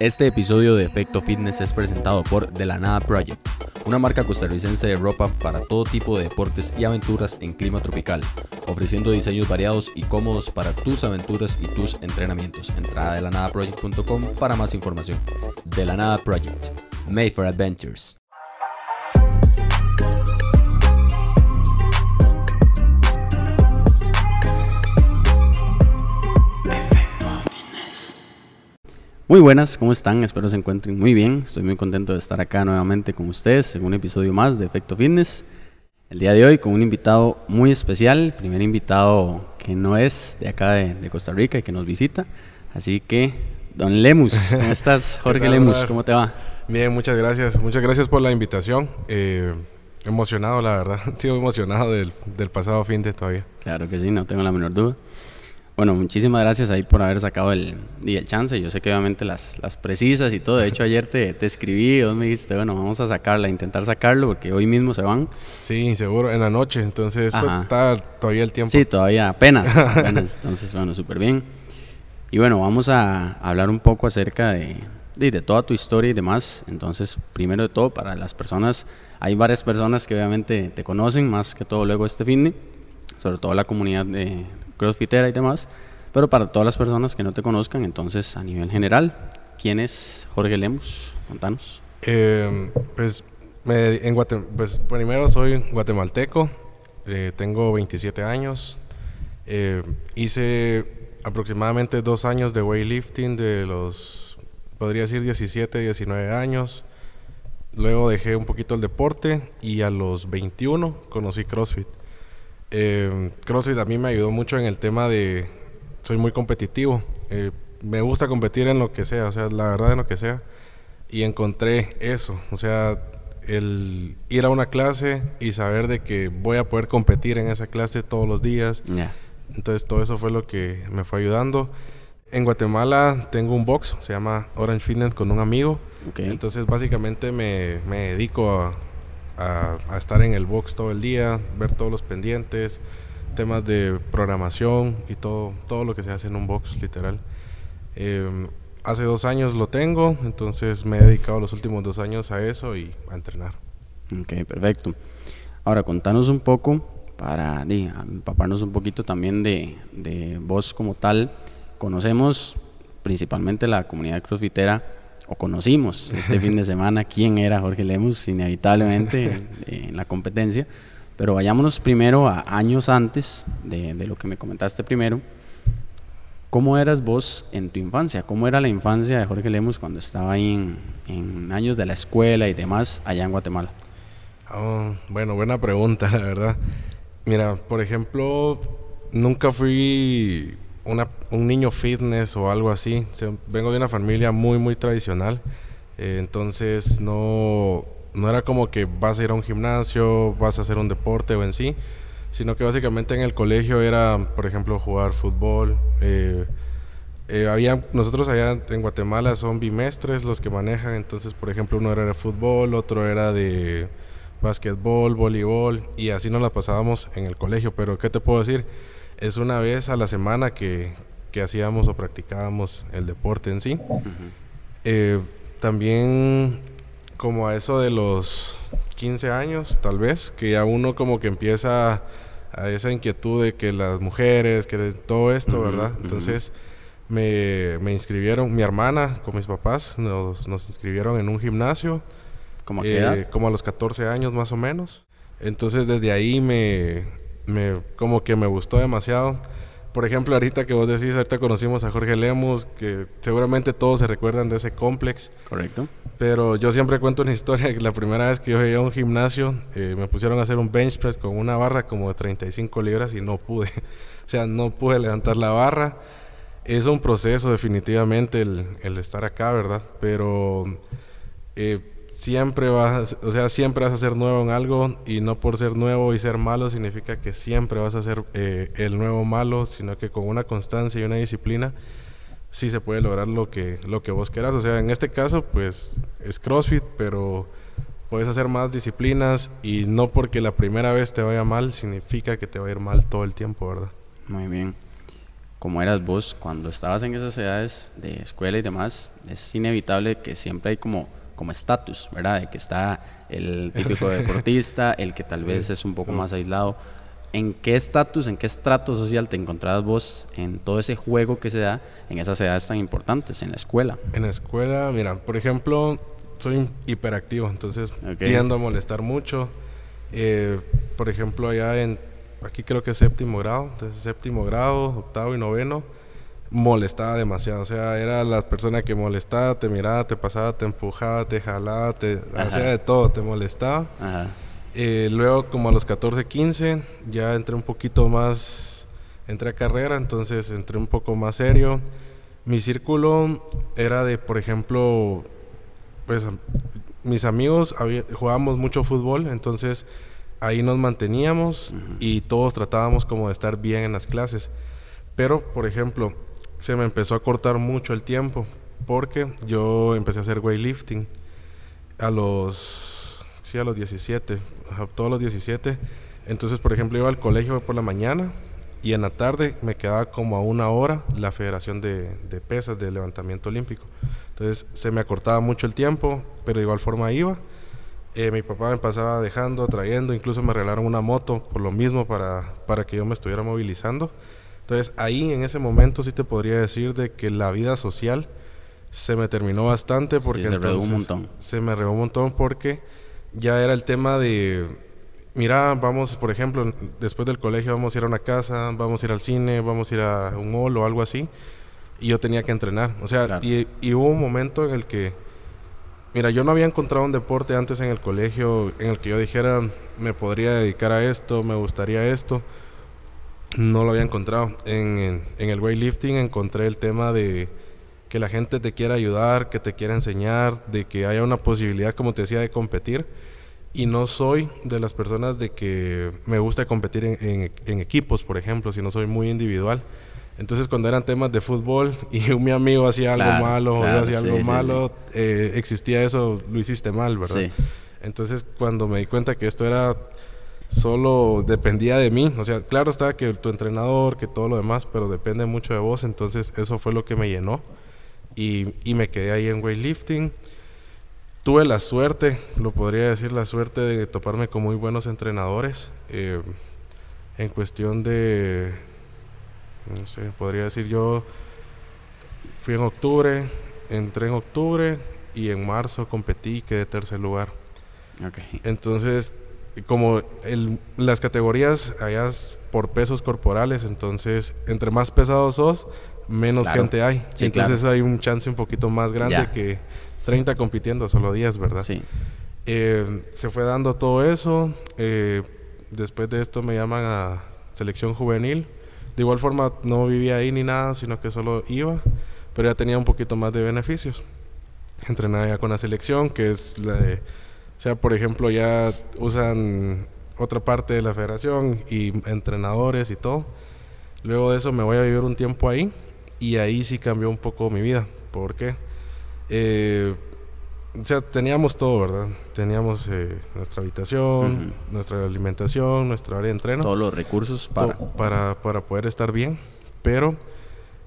Este episodio de Efecto Fitness es presentado por De la Nada Project, una marca costarricense de ropa para todo tipo de deportes y aventuras en clima tropical, ofreciendo diseños variados y cómodos para tus aventuras y tus entrenamientos. Entrada de la nada para más información. De la Nada Project, made for adventures. Muy buenas, ¿cómo están? Espero se encuentren muy bien. Estoy muy contento de estar acá nuevamente con ustedes en un episodio más de Efecto Fitness. El día de hoy con un invitado muy especial, primer invitado que no es de acá de, Costa Rica y que nos visita. Así que, don Lemus, ¿cómo estás? Jorge Lemus, ¿cómo te va? Bien, muchas gracias. Muchas gracias por la invitación. Eh, emocionado, la verdad. Sigo emocionado del, del pasado fin de todavía. Claro que sí, no tengo la menor duda. Bueno, muchísimas gracias ahí por haber sacado el, el chance. Yo sé que obviamente las, las precisas y todo. De hecho, ayer te, te escribí y vos me dijiste, bueno, vamos a sacarla, intentar sacarlo porque hoy mismo se van. Sí, seguro, en la noche. Entonces, pues, está todavía el tiempo. Sí, todavía apenas. apenas. Entonces, bueno, súper bien. Y bueno, vamos a hablar un poco acerca de, de, de, toda tu historia y demás. Entonces, primero de todo, para las personas, hay varias personas que obviamente te conocen, más que todo luego este fin de, sobre todo la comunidad de crossfitera y demás, pero para todas las personas que no te conozcan, entonces a nivel general, ¿quién es Jorge Lemus? Contanos. Eh, pues, en pues, primero soy guatemalteco, eh, tengo 27 años, eh, hice aproximadamente dos años de weightlifting de los, podría decir 17, 19 años. Luego dejé un poquito el deporte y a los 21 conocí CrossFit. Eh, CrossFit a mí me ayudó mucho en el tema de, soy muy competitivo, eh, me gusta competir en lo que sea, o sea, la verdad en lo que sea, y encontré eso, o sea, el ir a una clase y saber de que voy a poder competir en esa clase todos los días. Entonces todo eso fue lo que me fue ayudando. En Guatemala tengo un box, se llama Orange Fitness con un amigo. Entonces básicamente me, me dedico a, a, estar en el box todo el día, ver todos los pendientes, temas de programación y todo, todo lo que se hace en un box, literal. Em, hace dos años lo tengo, entonces me he dedicado los últimos dos años a eso y a entrenar. Ok, perfecto. Ahora, contanos un poco, para empaparnos un poquito también de, de vos como tal. Conocemos principalmente la comunidad crossfitera o conocimos este fin de semana quién era Jorge Lemus, inevitablemente en, la competencia. Pero vayámonos primero a años antes de, lo que me comentaste primero. ¿Cómo eras vos en tu infancia? ¿Cómo era la infancia de Jorge Lemus cuando estaba ahí en, años de la escuela y demás allá en Guatemala? Oh, bueno, buena pregunta, la verdad. Mira, por ejemplo, nunca fui un niño fitness o algo así. vengo de una familia muy, muy tradicional. Eh, entonces no, no era como que vas a ir a un gimnasio, vas a hacer un deporte o en sí, sino que básicamente en el colegio era, por ejemplo, jugar fútbol. Eh, eh, había, nosotros allá en Guatemala son bimestres los que manejan, entonces por ejemplo uno era de fútbol, otro era de básquetbol, voleibol y así nos la pasábamos en el colegio, pero ¿qué te puedo decir? Es una vez a la semana que, hacíamos o practicábamos el deporte en sí. Eh, también como a eso de los 15 años, tal vez, que ya uno como que empieza a esa inquietud de que las mujeres, que todo esto, ¿verdad? Entonces me, inscribieron, mi hermana con mis papás nos, inscribieron en un gimnasio. ¿Cómo eh, Como a los 14 años más o menos. Entonces desde ahí me, me, como que me gustó demasiado. Por ejemplo, ahorita que vos decís, ahorita conocimos a Jorge Lemus, que seguramente todos se recuerdan de ese complex. Correcto. Pero yo siempre cuento una historia que la primera vez que yo llegué a un gimnasio, eh, me pusieron a hacer un bench press con una barra como de 35 libras y no pude. o sea, no pude levantar la barra. Es un proceso definitivamente el, el estar acá, ¿verdad? Pero... Eh, siempre vas, o sea, siempre vas a ser nuevo en algo y no por ser nuevo y ser malo significa que siempre vas a ser eh, el nuevo malo, sino que con una constancia y una disciplina sí se puede lograr lo que, lo que vos quieras. O sea, en este caso, pues es CrossFit, pero puedes hacer más disciplinas y no porque la primera vez te vaya mal significa que te va a ir mal todo el tiempo, ¿verdad? Muy bien. como eras vos, cuando estabas en esas edades de escuela y demás, es inevitable que siempre hay como como estatus, ¿verdad? De que está el típico deportista, el que tal vez es un poco más aislado. ¿En qué estatus, en qué estrato social te encontrabas vos en todo ese juego que se da en esas edades tan importantes, en la escuela? En la escuela, mira, por ejemplo, soy hiperactivo, entonces tiendo a molestar mucho. Eh, por ejemplo, allá en, aquí creo que es séptimo grado, entonces séptimo grado, octavo y noveno, molestaba demasiado. O sea, era la persona que molestaba, te miraba, te pasaba, te empujaba, te jalaba, te hacía de todo, te molestaba. Eh, luego, como a los 14, 15, ya entré un poquito más, entré a carrera, entonces entré un poco más serio. Mi círculo era de, por ejemplo, pues mis amigos jugábamos mucho fútbol, entonces ahí nos manteníamos y todos tratábamos como de estar bien en las clases. Pero, por ejemplo, se me empezó a cortar mucho el tiempo porque yo empecé a hacer weightlifting a los sí a los 17 a todos los 17 entonces por ejemplo iba al colegio por la mañana y en la tarde me quedaba como a una hora la federación de, pesas de levantamiento olímpico. Entonces se me acortaba mucho el tiempo pero de igual forma iba. Eh, mi papá me pasaba dejando trayendo incluso me regalaron una moto por lo mismo para, para que yo me estuviera movilizando entonces ahí en ese momento sí te podría decir de que la vida social se me terminó bastante porque se me un montón. Se me regó un montón porque ya era el tema de mira, vamos, por ejemplo, después del colegio vamos a ir a una casa, vamos a ir al cine, vamos a ir a un mall o algo así. Y yo tenía que entrenar. O sea, y, y, hubo un momento en el que, mira, yo no había encontrado un deporte antes en el colegio en el que yo dijera, me podría dedicar a esto, me gustaría esto. No lo había encontrado. En, en, el weightlifting encontré el tema de que la gente te quiera ayudar, que te quiera enseñar, de que haya una posibilidad, como te decía, de competir. Y no soy de las personas de que me gusta competir en, en, equipos, por ejemplo, sino soy muy individual. Entonces, cuando eran temas de fútbol y mi amigo hacía algo malo o yo hacía algo malo, eh, existía eso, lo hiciste mal, ¿verdad? Entonces, cuando me di cuenta que esto era solo dependía de mí. O sea, claro está que tu entrenador, que todo lo demás, pero depende mucho de vos. Entonces, eso fue lo que me llenó. Y, y me quedé ahí en weightlifting. Tuve la suerte, lo podría decir, la suerte de toparme con muy buenos entrenadores. Eh, en cuestión de, no sé, podría decir yo, fui en octubre, entré en octubre y en marzo competí y quedé tercer lugar. Okay. Entonces, como el, las categorías allá por pesos corporales, entonces entre más pesados sos, menos gente hay. entonces hay un chance un poquito más grande que 30 compitiendo, solo 10, ¿verdad? Sí. Eh, se fue dando todo eso. Eh, después de esto me llaman a selección juvenil. De igual forma no vivía ahí ni nada, sino que solo iba, pero ya tenía un poquito más de beneficios. Entrenaba ya con la selección, que es la de o sea, por ejemplo, ya usan otra parte de la federación y entrenadores y todo. Luego de eso me voy a vivir un tiempo ahí y ahí sí cambió un poco mi vida. ¿Por qué? Eh, o sea, teníamos todo, ¿verdad? Teníamos eh, nuestra habitación, nuestra alimentación, nuestra área de entreno. Todos los recursos para... para... para... poder estar bien. Pero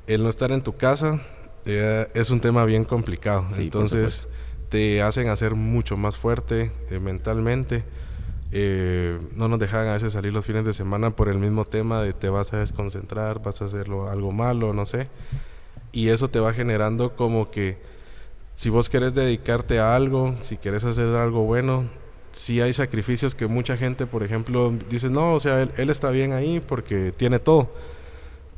el no estar en tu casa eh, es un tema bien complicado. Entonces te hacen hacer mucho más fuerte eh, mentalmente. Eh, no nos dejan a veces salir los fines de semana por el mismo tema de te vas a desconcentrar, vas a hacerlo algo malo, no sé. Y eso te va generando como que si vos querés dedicarte a algo, si querés hacer algo bueno, si hay sacrificios que mucha gente, por ejemplo, dice, no, o sea, él, él está bien ahí porque tiene todo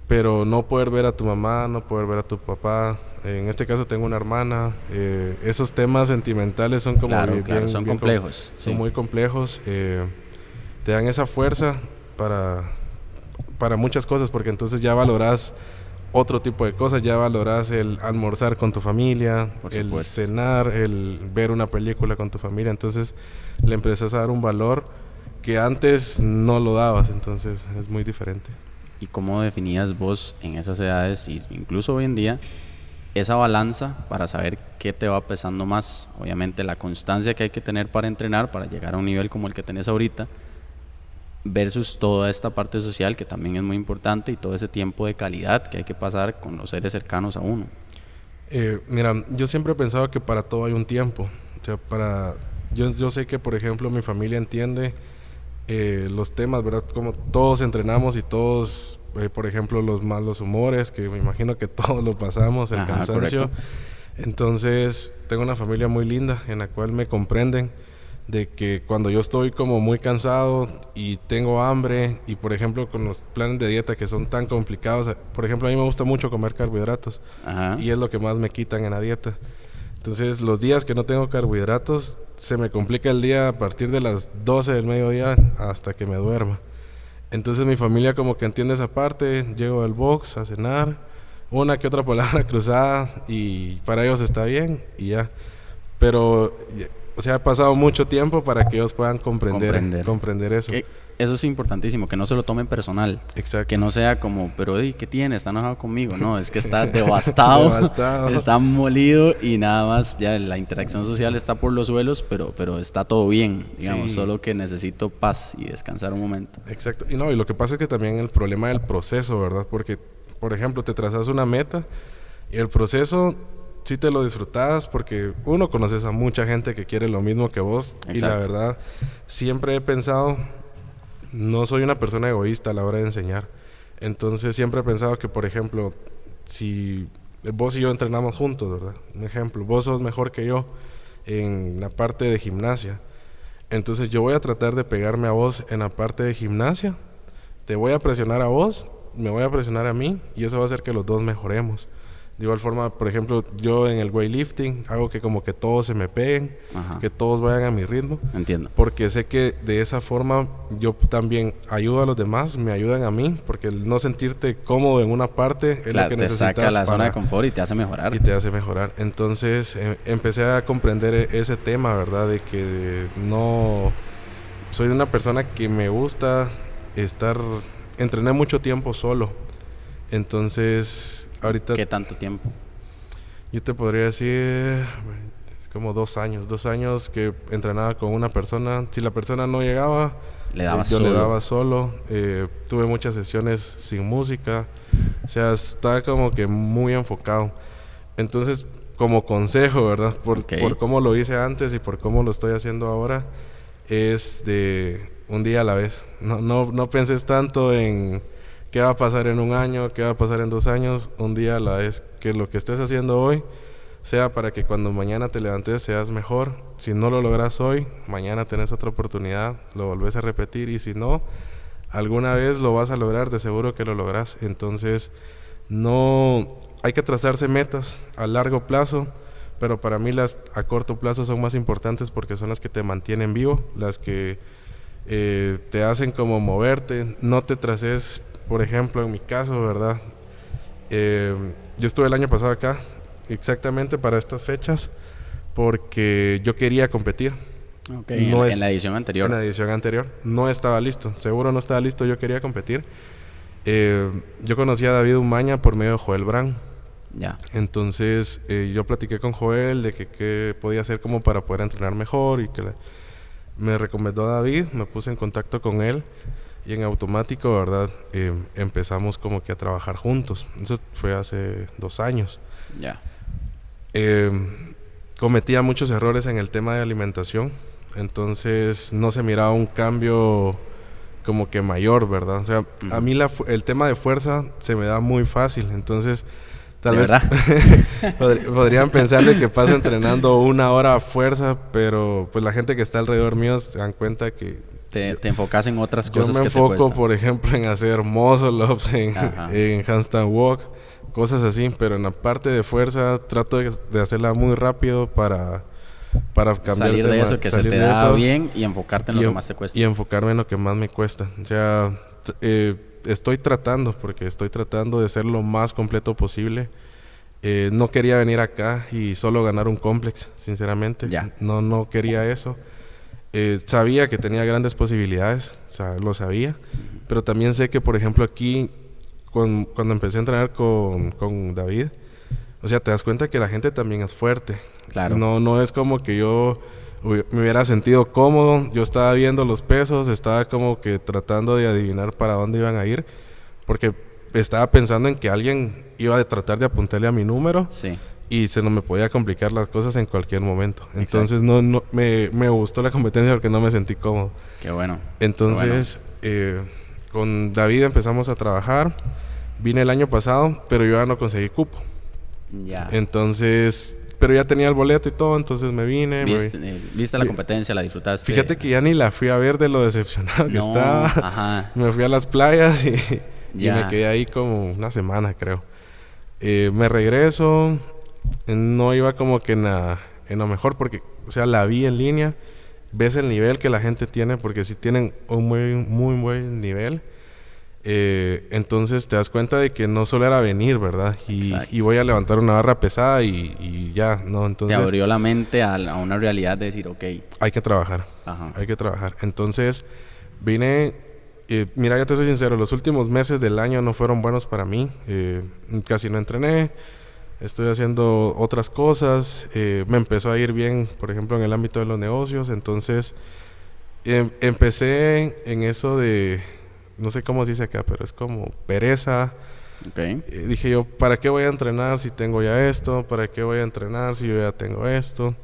pero no poder ver a tu mamá, no poder ver a tu papá, en este caso tengo una hermana, eh, esos temas sentimentales son como bien, son complejos, son muy complejos, eh, te dan esa fuerza para, para muchas cosas, porque entonces ya valoras otro tipo de cosas, ya valoras el almorzar con tu familia, el cenar, el ver una película con tu familia, entonces le empiezas a dar un valor que antes no lo dabas, entonces es muy diferente. Y cómo definías vos en esas edades, incluso hoy en día, esa balanza para saber qué te va pesando más. Obviamente la constancia que hay que tener para entrenar, para llegar a un nivel como el que tenés ahorita, versus toda esta parte social que también es muy importante y todo ese tiempo de calidad que hay que pasar con los seres cercanos a uno. Eh, mira, yo siempre he pensado que para todo hay un tiempo. O sea, para, yo, yo sé que, por ejemplo, mi familia entiende eh, los temas, ¿verdad? Como todos entrenamos y todos, eh, por ejemplo, los malos humores, que me imagino que todos lo pasamos, el cansancio. Entonces, tengo una familia muy linda en la cual me comprenden de que cuando yo estoy como muy cansado y tengo hambre y por ejemplo con los planes de dieta que son tan complicados, por ejemplo a mí me gusta mucho comer carbohidratos y es lo que más me quitan en la dieta. Entonces los días que no tengo carbohidratos se me complica el día a partir de las 12 del mediodía hasta que me duerma. Entonces mi familia como que entiende esa parte, llego al box a cenar, una que otra palabra cruzada y para ellos está bien y ya. Pero o sea, ha pasado mucho tiempo para que ellos puedan comprender, comprender. eso. Eso es importantísimo, que no se lo tomen personal. Exacto. Que no sea como, pero ¿qué tiene? ¿Está enojado conmigo? No, es que está devastado, devastado. está molido y nada más, ya la interacción social está por los suelos, pero, pero está todo bien, digamos, solo que necesito paz y descansar un momento. Exacto. Y no, y lo que pasa es que también el problema del proceso, ¿verdad? Porque, por ejemplo, te trazas una meta y el proceso sí te lo disfrutas porque uno conoces a mucha gente que quiere lo mismo que vos y la verdad siempre he pensado no soy una persona egoísta a la hora de enseñar. Entonces siempre he pensado que por ejemplo si vos y yo entrenamos juntos verdad un ejemplo vos sos mejor que yo en la parte de gimnasia. Entonces yo voy a tratar de pegarme a vos en la parte de gimnasia te voy a presionar a vos me voy a presionar a mí y eso va a hacer que los dos mejoremos de igual forma, por ejemplo, yo en el weightlifting hago que como que todos se me peguen, que todos vayan a mi ritmo. Entiendo. Porque sé que de esa forma yo también ayudo a los demás, me ayudan a mí, porque el no sentirte cómodo en una parte es lo que te saca la zona de confort y te hace mejorar. Y te hace mejorar. Entonces eh, empecé a comprender e-, ese tema, ¿verdad? De que no... Soy una persona que me gusta estar... Entrené mucho tiempo solo. Entonces ¿Qué tanto tiempo? Yo te podría decir como dos años, dos años que entrenaba con una persona. Si la persona no llegaba, le daba yo le daba solo. Eh, tuve muchas sesiones sin música. O sea, estaba como que muy enfocado. Entonces, como consejo, ¿verdad? Por, por cómo lo hice antes y por cómo lo estoy haciendo ahora, es de un día a la vez. No, no, no penses tanto en qué va a pasar en un año, qué va a pasar en dos años, un día la vez. Que lo que estés haciendo hoy sea para que cuando mañana te levantes seas mejor. Si no lo logras hoy, mañana tenés otra oportunidad, lo volvés a repetir y si no, alguna vez lo vas a lograr, de seguro que lo logras. Entonces, no hay que trazarse metas a largo plazo, pero para mí las a corto plazo son más importantes porque son las que te mantienen vivo, las que eh, te hacen como moverte, no te traces por ejemplo, en mi caso, ¿verdad? Eh, yo estuve el año pasado acá, exactamente para estas fechas, porque yo quería competir. Okay, en, la edición anterior. En la edición anterior. No estaba listo, seguro no estaba listo, yo quería competir. Eh, yo conocí a David Umaña por medio de Joel Brand. Ya. Entonces eh, yo platiqué con Joel de que qué podía hacer como para poder entrenar mejor y que me recomendó a David, me puse en contacto con él y en automático, ¿verdad? Eh, empezamos como que a trabajar juntos. Eso fue hace dos años. Ya. Eh, cometía muchos errores en el tema de alimentación. Entonces no se miraba un cambio como que mayor, ¿verdad? O sea, a mí la, el tema de fuerza se me da muy fácil. Entonces, tal vez podrían pensar de que paso entrenando una hora a fuerza, pero pues la gente que está alrededor mío se dan cuenta que te, enfocas en otras cosas. Yo me enfoco, por ejemplo, en hacer muscle ups, en, en handstand walk, cosas así, pero en la parte de fuerza trato de, hacerla muy rápido para, para cambiar salir de eso que se te da bien y enfocarte en lo que más te cuesta. Y enfocarme en lo que más me cuesta. O sea, eh, estoy tratando, porque estoy tratando de ser lo más completo posible. Eh, no quería venir acá y solo ganar un complex, sinceramente. Ya. No, no quería eso. Eh, sabía que tenía grandes posibilidades, o sea, lo sabía, pero también sé que, por ejemplo, aquí, cuando empecé a entrenar con, con, David, o sea, te das cuenta que la gente también es fuerte. Claro. No, no es como que yo me hubiera sentido cómodo. Yo estaba viendo los pesos, estaba como que tratando de adivinar para dónde iban a ir, porque estaba pensando en que alguien iba a tratar de apuntarle a mi número. Sí. Y se no me podía complicar las cosas en cualquier momento. Entonces no, no me, me, gustó la competencia porque no me sentí cómodo. Qué bueno. Entonces Eh, con David empezamos a trabajar. Vine el año pasado, pero yo ya no conseguí cupo. Ya. Entonces pero ya tenía el boleto y todo, entonces me vine. ¿Viste, eh, ¿viste la competencia? ¿La disfrutaste? Fíjate que ya ni la fui a ver de lo decepcionado que estaba. Ajá. Me fui a las playas y, me quedé ahí como una semana, creo. Eh, me regreso, no iba como que en, la, en lo mejor porque, o sea, la vi en línea, ves el nivel que la gente tiene, porque sí tienen un muy, muy buen nivel. Eh, entonces te das cuenta de que no solo era venir, ¿verdad? Y, voy a levantar una barra pesada y, ya, ¿no? Entonces... Te abrió la mente a, una realidad de decir, ok. Hay que trabajar. Hay que trabajar. Entonces vine... Eh, mira, ya te soy sincero, los últimos meses del año no fueron buenos para mí. Eh, casi no entrené. Estoy haciendo otras cosas. me empezó a ir bien, por ejemplo, en el ámbito de los negocios. Entonces em, empecé en eso de no sé cómo se dice acá, pero es como pereza. Okay. dije yo, ¿para qué voy a entrenar si tengo ya esto? ¿Para qué voy a entrenar si yo ya tengo esto?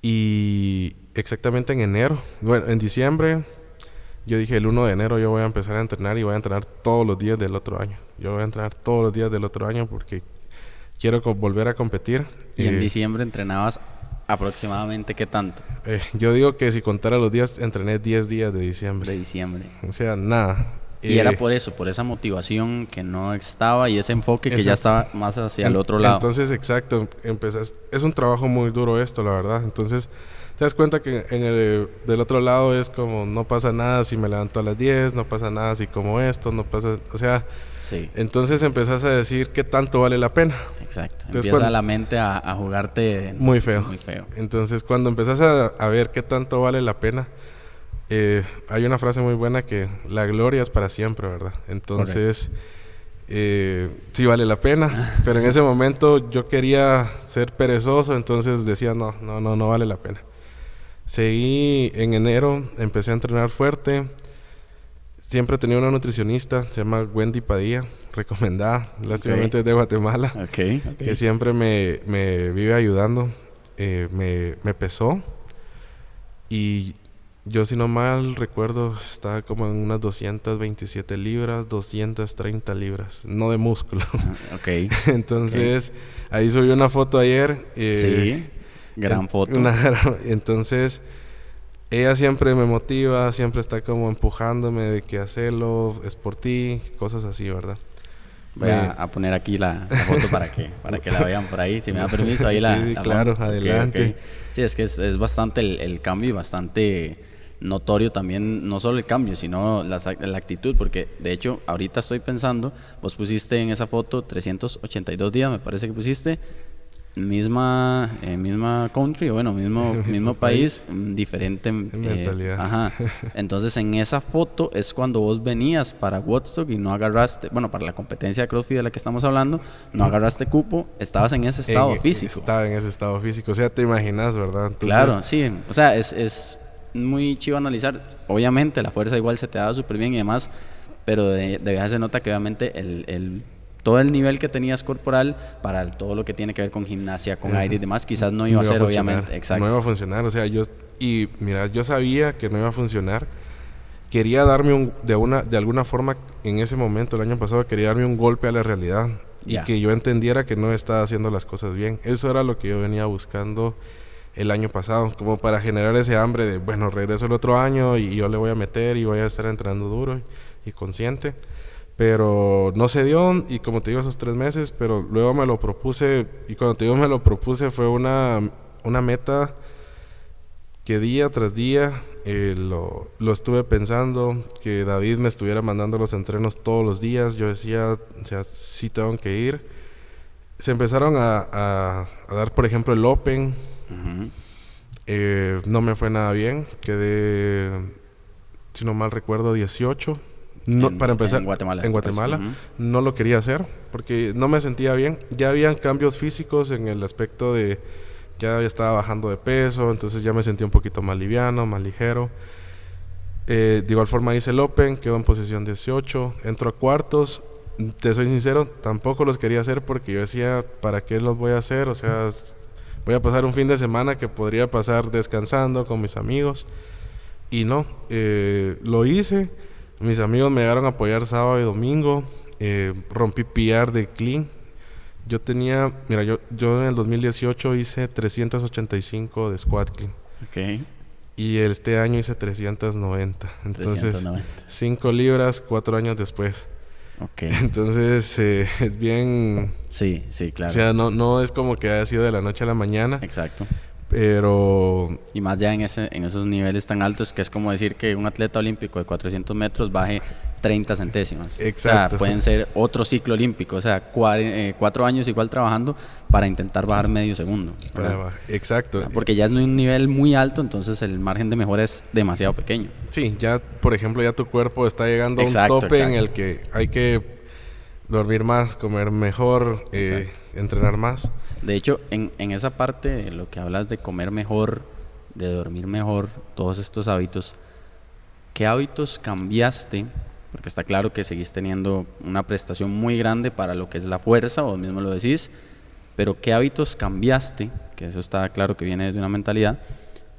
Y exactamente en enero, bueno, en diciembre, yo dije el 1 de enero yo voy a empezar a entrenar y voy a entrenar todos los días del otro año. Yo voy a entrenar todos los días del otro año porque quiero volver a competir. ¿Y en eh, diciembre entrenabas ¿Aproximadamente qué tanto? Eh, yo digo que si contara los días, entrené 10 días de diciembre. De diciembre. O sea, nada. Y era eh, por eso, por esa motivación que no estaba y ese enfoque que ya estaba más hacia el otro lado. Entonces, exacto, empezás, es un trabajo muy duro esto, la verdad. Entonces, te das cuenta que en el, del otro lado es como, no pasa nada si me levanto a las 10, no pasa nada si como esto, no pasa, o sea, sí. entonces empezás a decir qué tanto vale la pena. Exacto, empieza la mente a, jugarte muy feo. muy feo. Entonces, cuando empezás a, ver qué tanto vale la pena, eh, hay una frase muy buena que la gloria es para siempre, ¿verdad? Entonces... Eh, sí vale la pena, pero en ese momento yo quería ser perezoso, entonces decía, no, no, no, no vale la pena. Seguí en enero, empecé a entrenar fuerte. Siempre tenía una nutricionista, se llama Wendy Padilla, recomendada, lástimamente de Guatemala, que siempre me, vive ayudando. Eh, me, pesó y yo si no mal recuerdo estaba como en unas 227 libras, 230 libras, no de músculo. Ah, ok. Entonces ahí subí una foto ayer. Eh, sí Gran foto. entonces, ella siempre me motiva, siempre está como empujándome de que hacerlo, es por ti, cosas así, ¿verdad? Voy a, poner aquí la, foto para que para que la vean por ahí, si me da permiso, ahí la... Sí, claro, adelante. Sí, es que es, bastante el, cambio y bastante notorio también, no solo el cambio, sino la, la, actitud, porque de hecho ahorita estoy pensando, vos pusiste en esa foto 382 días, me parece que pusiste, misma eh, misma country bueno mismo mismo país. mm, diferente eh, mentalidad. ajá. Entonces en esa foto es cuando vos venías para Woodstock y no agarraste bueno para la competencia de CrossFit de la que estamos hablando no agarraste cupo estabas en ese estado físico. estaba en ese estado físico. O sea te imaginas verdad claro sí. O sea es, es muy chivo analizar. Obviamente la fuerza igual se te da súper bien y demás pero de, de se nota que obviamente el, el todo el nivel que tenías corporal para todo lo que tiene que ver con gimnasia, con aire y demás, quizás no iba, a ser, obviamente. Exacto. No iba a funcionar, o sea, yo, y mira, yo sabía que no iba a funcionar. Quería darme un, de, una, de alguna forma, en ese momento, el año pasado, quería darme un golpe a la realidad y que yo entendiera que no estaba haciendo las cosas bien. Eso era lo que yo venía buscando el año pasado, como para generar ese hambre de, bueno, regreso el otro año y yo le voy a meter y voy a estar entrenando duro y consciente pero no se dio y como te digo esos tres meses, pero luego me lo propuse y cuando te digo me lo propuse fue una, una meta que día tras día eh, lo, lo, estuve pensando, que David me estuviera mandando los entrenos todos los días, yo decía, o sea, sí tengo que ir. Se empezaron a, a, dar, por ejemplo, el Open, eh, no me fue nada bien, quedé, si no mal recuerdo, 18 no, para empezar, en Guatemala. En Guatemala no lo quería hacer porque no me sentía bien. Ya habían cambios físicos en el aspecto de, ya estaba bajando de peso, entonces ya me sentí un poquito más liviano, más ligero. Eh, de igual forma hice el Open, quedo en posición 18, entro a cuartos. Te soy sincero, tampoco los quería hacer porque yo decía, ¿para qué los voy a hacer? O sea, voy a pasar un fin de semana que podría pasar descansando con mis amigos. Y no, eh, lo hice. Mis amigos me llegaron a apoyar sábado y domingo. Eh, rompí PR de clean. Yo tenía, mira, yo, yo en el 2018 hice 385 de squat clean. Ok. Y este año hice 390. Entonces, 5 libras, 4 años después. Ok. Entonces, eh, es bien... Sí, sí, claro. O sea, no, no es como que haya sido de la noche a la mañana. Exacto. Pero... Y más ya en, ese, en esos niveles tan altos que es como decir que un atleta olímpico de 400 metros baje 30 centésimas. Exacto. O sea, pueden ser otro ciclo olímpico. O sea, eh, cuatro años igual trabajando para intentar bajar medio segundo. Exacto. Porque ya es un nivel muy alto, entonces el margen de mejora es demasiado pequeño. Sí, ya, por ejemplo, ya tu cuerpo está llegando a un tope en el que hay que dormir más, comer mejor, eh, entrenar más. De hecho, en, en esa parte, lo que hablas de comer mejor, de dormir mejor, todos estos hábitos, ¿qué hábitos cambiaste porque está claro que seguís teniendo una prestación muy grande para lo que es la fuerza, vos mismo lo decís, pero ¿qué hábitos cambiaste? Que eso está claro que viene de una mentalidad,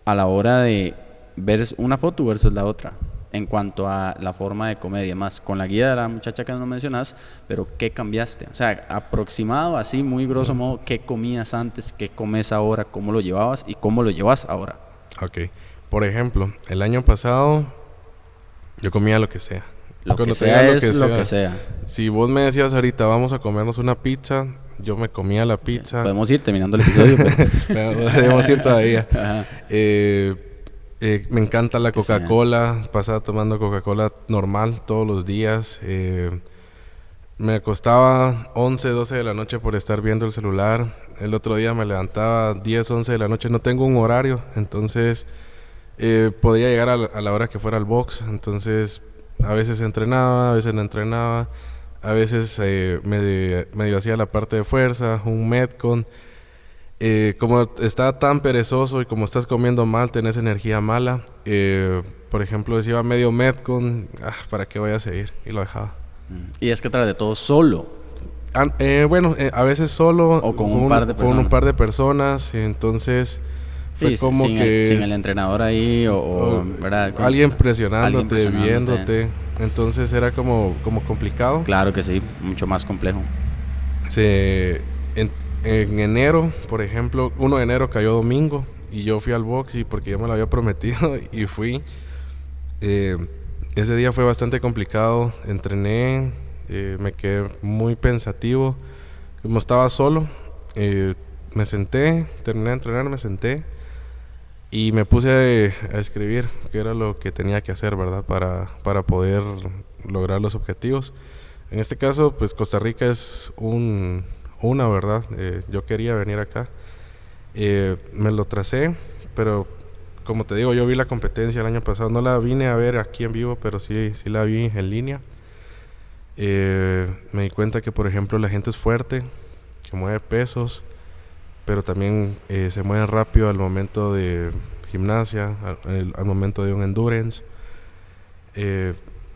a la hora de ver una foto versus la otra, en cuanto a la forma de comer y demás, con la guía de la muchacha que no mencionas, pero ¿qué cambiaste? O sea, aproximado, así, muy grosso modo, ¿qué comías antes, qué comes ahora, cómo lo llevabas y cómo lo llevas ahora? Ok, por ejemplo, el año pasado yo comía lo que sea lo que sea es lo que sea. Si vos me decías ahorita, vamos a comernos una pizza, yo me comía la pizza. Podemos ir terminando el episodio, pero... Podemos ir todavía. Eh, eh, me encanta la Coca-Cola. Pasaba tomando Coca-Cola normal todos los días. Eh, me acostaba 11, 12 de la noche por estar viendo el celular. El otro día me levantaba 10, 11 de la noche. No tengo un horario, entonces podía llegar a a la hora que fuera al box. Entonces a veces entrenaba, a veces no entrenaba, a veces eh, medio, hacía la parte de fuerza, un Metcon. Eh, como está tan perezoso y como estás comiendo mal, tenés energía mala. Eh, por ejemplo, decía medio Metcon, ah, ¿para qué voy a seguir? Y lo dejaba. Y es que tras de todo solo. Ah, bueno, a veces solo. O con un, par de personas. Con un par de personas. Entonces, fue como sin que... El, sin el entrenador ahí o... alguien presionándote, viéndote. Entonces era como, como complicado. Claro que sí, mucho más complejo. Se, en, enero, por ejemplo, 1 de enero cayó domingo y yo fui al box y porque yo me lo había prometido y fui. Eh, ese día fue bastante complicado, entrené, eh, me quedé muy pensativo, como estaba solo, eh, me senté, terminé de entrenar, me senté y me puse a, escribir qué era lo que tenía que hacer, ¿verdad? Para, para poder lograr los objetivos. En este caso, pues Costa Rica es un, una, ¿verdad? Eh, yo quería venir acá. Eh, me lo tracé, pero como te digo, yo vi la competencia el año pasado. No la vine a ver aquí en vivo, pero sí, sí la vi en línea. Eh, me di cuenta que, por ejemplo, la gente es fuerte, que mueve pesos, pero también se mueven rápido al momento de gimnasia, al, momento de un endurance.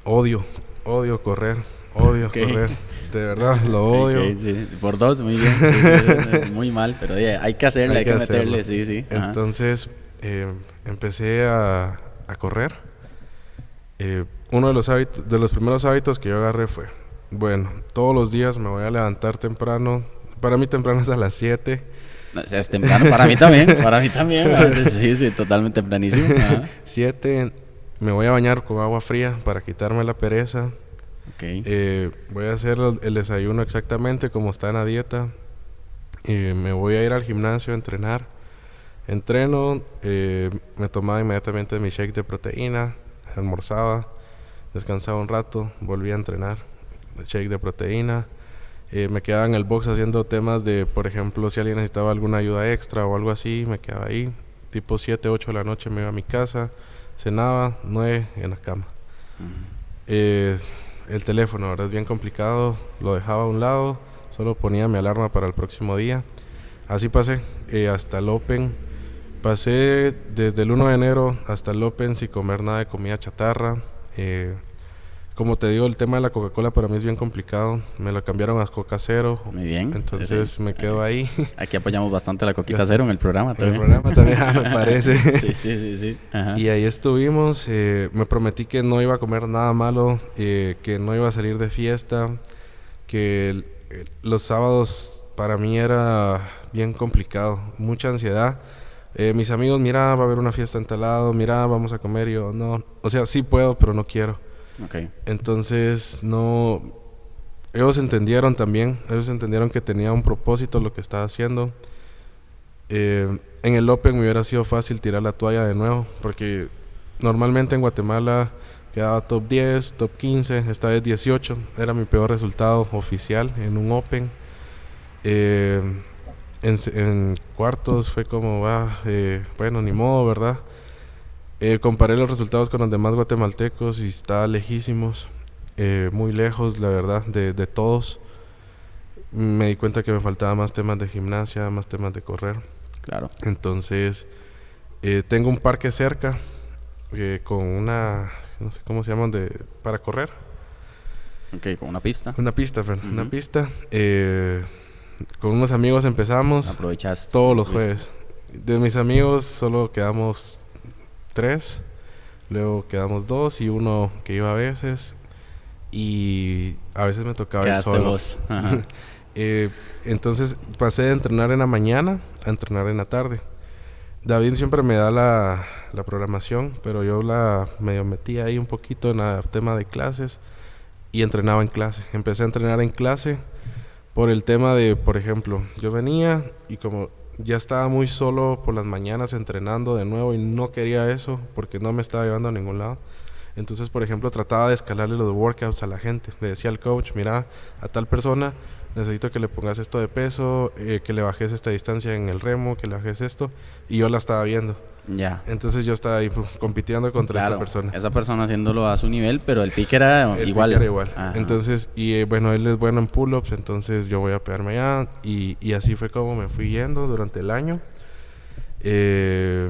Odio, odio correr, odio correr. De verdad, lo odio. Por dos, muy bien. muy mal, pero hay que hacerle, hay, que, meterle, sí, sí. Entonces, eh, empecé a, a correr. uno de los, hábitos, de los primeros hábitos que yo agarré fue, bueno, todos los días me voy a levantar temprano. Para mí temprano es a las 7 es temprano, para mí también, para mí también. Sí, sí, totalmente tempranísimo. Siete, me voy a bañar con agua fría para quitarme la pereza. Okay. Eh, voy a hacer el desayuno exactamente como está en la dieta. Eh, me voy a ir al gimnasio a entrenar. Entreno, eh, me tomaba inmediatamente mi shake de proteína, almorzaba, descansaba un rato, volví a entrenar, shake de proteína, eh, me quedaba en el box haciendo temas de, por ejemplo, si alguien necesitaba alguna ayuda extra o algo así, me quedaba ahí. Tipo 7, 8 de la noche me iba a mi casa, cenaba, 9 en la cama. El teléfono, ahora es bien complicado, lo dejaba a un lado, solo ponía mi alarma para el próximo día. Así pasé eh, hasta el Open. Pasé desde el 1 de enero hasta el Open sin comer nada de comida chatarra. Eh, como te digo, el tema de la Coca-Cola para mí es bien complicado. Me la cambiaron a Coca Cero. Muy bien. Entonces me quedo ahí. Aquí apoyamos bastante la Coquita Cero en el programa también. En el programa también, ah, me parece. sí, sí, sí. sí. Y ahí estuvimos. Eh, me prometí que no iba a comer nada malo, eh, que no iba a salir de fiesta, que los sábados para mí era bien complicado, mucha ansiedad. Eh, mis amigos, mira, va a haber una fiesta en tal lado, mira, vamos a comer. Y yo, no, o sea, sí puedo, pero no quiero. Entonces, no. Ellos entendieron también, ellos entendieron que tenía un propósito lo que estaba haciendo. Eh, en el Open me hubiera sido fácil tirar la toalla de nuevo, porque normalmente en Guatemala quedaba top 10, top 15, esta vez 18, era mi peor resultado oficial en un Open. Eh, en, cuartos fue como, ah, eh, bueno, ni modo, ¿verdad? Eh, comparé los resultados con los demás guatemaltecos y está lejísimos, eh, muy lejos, la verdad, de, todos. Me di cuenta que me faltaba más temas de gimnasia, más temas de correr. Claro. Entonces, eh, tengo un parque cerca con una, no sé cómo se llaman, de, para correr. Ok, con una pista. Una pista, una pista. con unos amigos empezamos. Aprovechas Todos los jueves. De mis amigos solo quedamos tres, luego quedamos dos y uno que iba a veces y a veces me tocaba ir solo. Eh, entonces pasé de entrenar en la mañana a entrenar en la tarde. David siempre me da la, la programación, pero yo la medio metí ahí un poquito en el tema de clases y entrenaba en clase. Empecé a entrenar en clase por el tema de, por ejemplo, yo venía y como ya estaba muy solo por las mañanas entrenando de nuevo y no quería eso porque no me estaba llevando a ningún lado. Entonces, por ejemplo, trataba de escalarle los workouts a la gente. Le decía al coach, mira, a tal persona necesito que le pongas esto de peso, eh, que le bajes esta distancia en el remo, que le bajes esto. Y yo la estaba viendo. Ya. Entonces yo estaba ahí compitiendo contra esta persona. Esa persona haciéndolo a su nivel, pero el pique era el igual. era igual. Entonces, y eh, bueno, él es bueno en pull-ups, entonces yo voy a pegarme allá. Y, y, así fue como me fui yendo durante el año. Eh,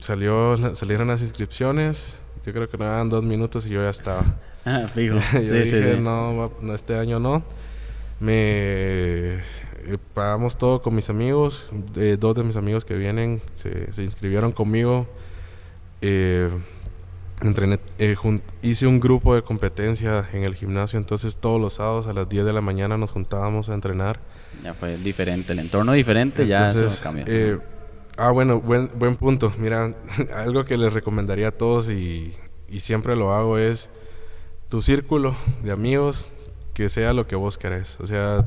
salió, salieron las inscripciones. Yo creo que no eran dos minutos y yo ya estaba. Ah, fijo. yo sí, dije, no, no, este año no. Me eh, pagamos todo con mis amigos. dos de mis amigos que vienen se, inscribieron conmigo. Eh, entrené, eh, hice un grupo de competencia en el gimnasio, entonces todos los sábados a las 10 de la mañana nos juntábamos a entrenar. Ya fue diferente, el entorno diferente, ya eso cambió. ah, bueno, buen, buen punto. Mira, algo que les recomendaría a todos y, y siempre lo hago es tu círculo de amigos que sea lo que vos querés. O sea,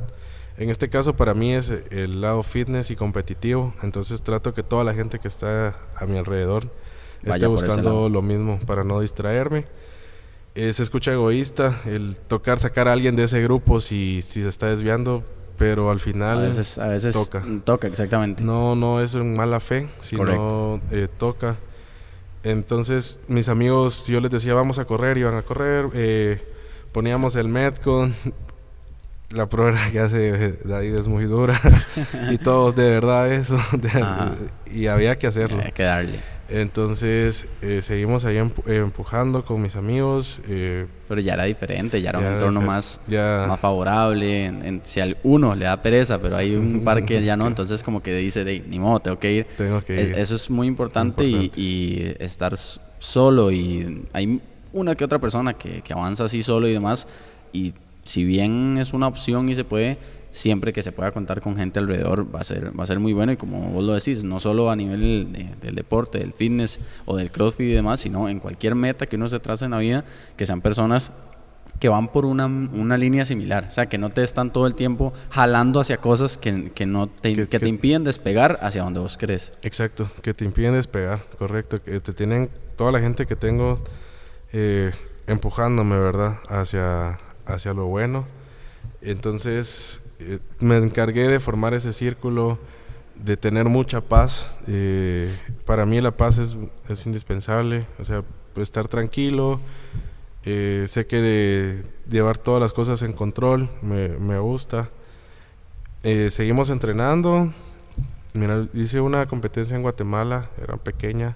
en este caso para mí es el lado fitness y competitivo, entonces trato que toda la gente que está a mi alrededor esté buscando lo mismo para no distraerme. Eh, se escucha egoísta el tocar sacar a alguien de ese grupo si, si se está desviando, pero al final a veces, a veces toca. Toca, exactamente. No, no es en mala fe, sino eh, toca. Entonces mis amigos, yo les decía vamos a correr, iban a correr, eh, poníamos el Metcon, la prueba que hace David es muy dura. Y todos de verdad eso y había que hacerlo. Había que darle. Entonces eh, seguimos ahí empujando con mis amigos eh, pero ya era diferente ya era un entorno más más favorable si al uno le da pereza pero hay un par que ya no entonces como que dice de, ni modo tengo que ir tengo que ir. eso es muy importante, Y, estar solo y hay una que otra persona que, que avanza así solo y demás y si bien es una opción y se puede, siempre que se pueda contar con gente alrededor va a ser, va a ser muy bueno y como vos lo decís, no solo a nivel del deporte, del fitness o del crossfit y demás, sino en cualquier meta que uno se trace en la vida, que sean personas que van por una, una línea similar, o sea, que no te están todo el tiempo jalando hacia cosas que, que no te, que, te impiden despegar hacia donde vos crees. Exacto, que te impiden despegar, correcto, que te tienen toda la gente que tengo eh, empujándome, ¿verdad? Hacia, hacia lo bueno. Entonces eh, me encargué de formar ese círculo, de tener mucha paz. Eh, para mí la paz es, es, indispensable, o sea, estar tranquilo. Sé que de llevar todas las cosas en control me, me gusta. seguimos entrenando. Hice una competencia en Guatemala, era pequeña,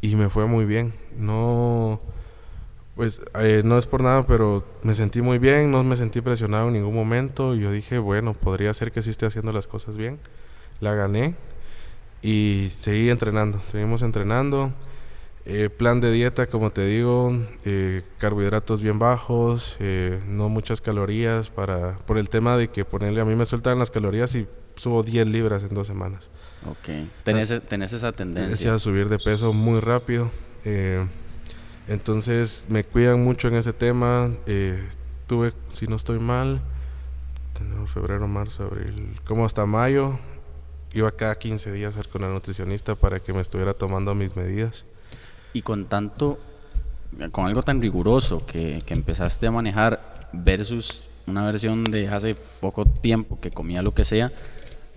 y me fue muy bien. No, pues eh, no es por nada, pero me sentí muy bien, no me sentí presionado en ningún momento. Y yo dije, bueno, podría ser que sí esté haciendo las cosas bien. La gané y seguí entrenando, seguimos entrenando. Eh, plan de dieta, como te digo, eh, carbohidratos bien bajos, eh, no muchas calorías para por el tema de que ponerle a mí me sueltan las calorías y subo 10 libras en dos semanas. Ok, tenés, tenés esa tendencia. a subir de peso muy rápido. Entonces me cuidan mucho en ese tema. tuve, si no estoy mal, tenemos febrero, marzo, abril, como hasta mayo, iba cada 15 días a con la nutricionista para que me estuviera tomando mis medidas. Y con tanto, con algo tan riguroso que, que empezaste a manejar versus una versión de hace poco tiempo que comía lo que sea,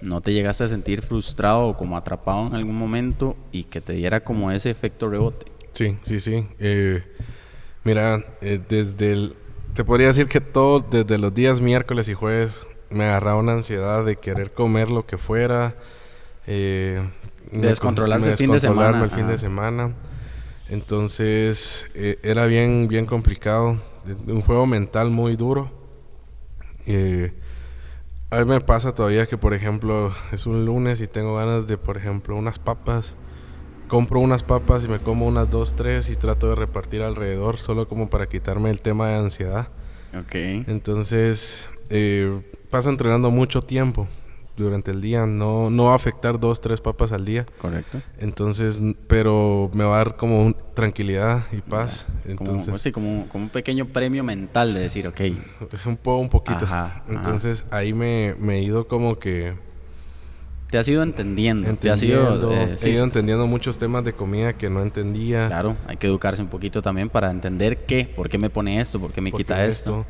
¿no te llegaste a sentir frustrado o como atrapado en algún momento y que te diera como ese efecto rebote? Sí, sí, sí. Eh, mira, eh, desde el... Te podría decir que todo, desde los días miércoles y jueves, me agarraba una ansiedad de querer comer lo que fuera. Eh, descontrolarse el fin de semana. el fin de semana. Entonces eh, era bien, bien complicado. Un juego mental muy duro. Eh, a mí me pasa todavía que, por ejemplo, es un lunes y tengo ganas de, por ejemplo, unas papas. Compro unas papas y me como unas dos, tres y trato de repartir alrededor, solo como para quitarme el tema de ansiedad. Ok. Entonces, eh, paso entrenando mucho tiempo durante el día. No, no va a afectar dos, tres papas al día. Correcto. Entonces, pero me va a dar como tranquilidad y paz. Entonces, como, sí, como, como, un pequeño premio mental de decir, ok. Un poco, un poquito. Entonces, ahí me, me he ido como que... Te has ido entendiendo. te has ido, eh, he ido entendiendo muchos temas de comida que no entendía. Claro, hay que educarse un poquito también para entender qué, por qué me pone esto, por qué me quita esto.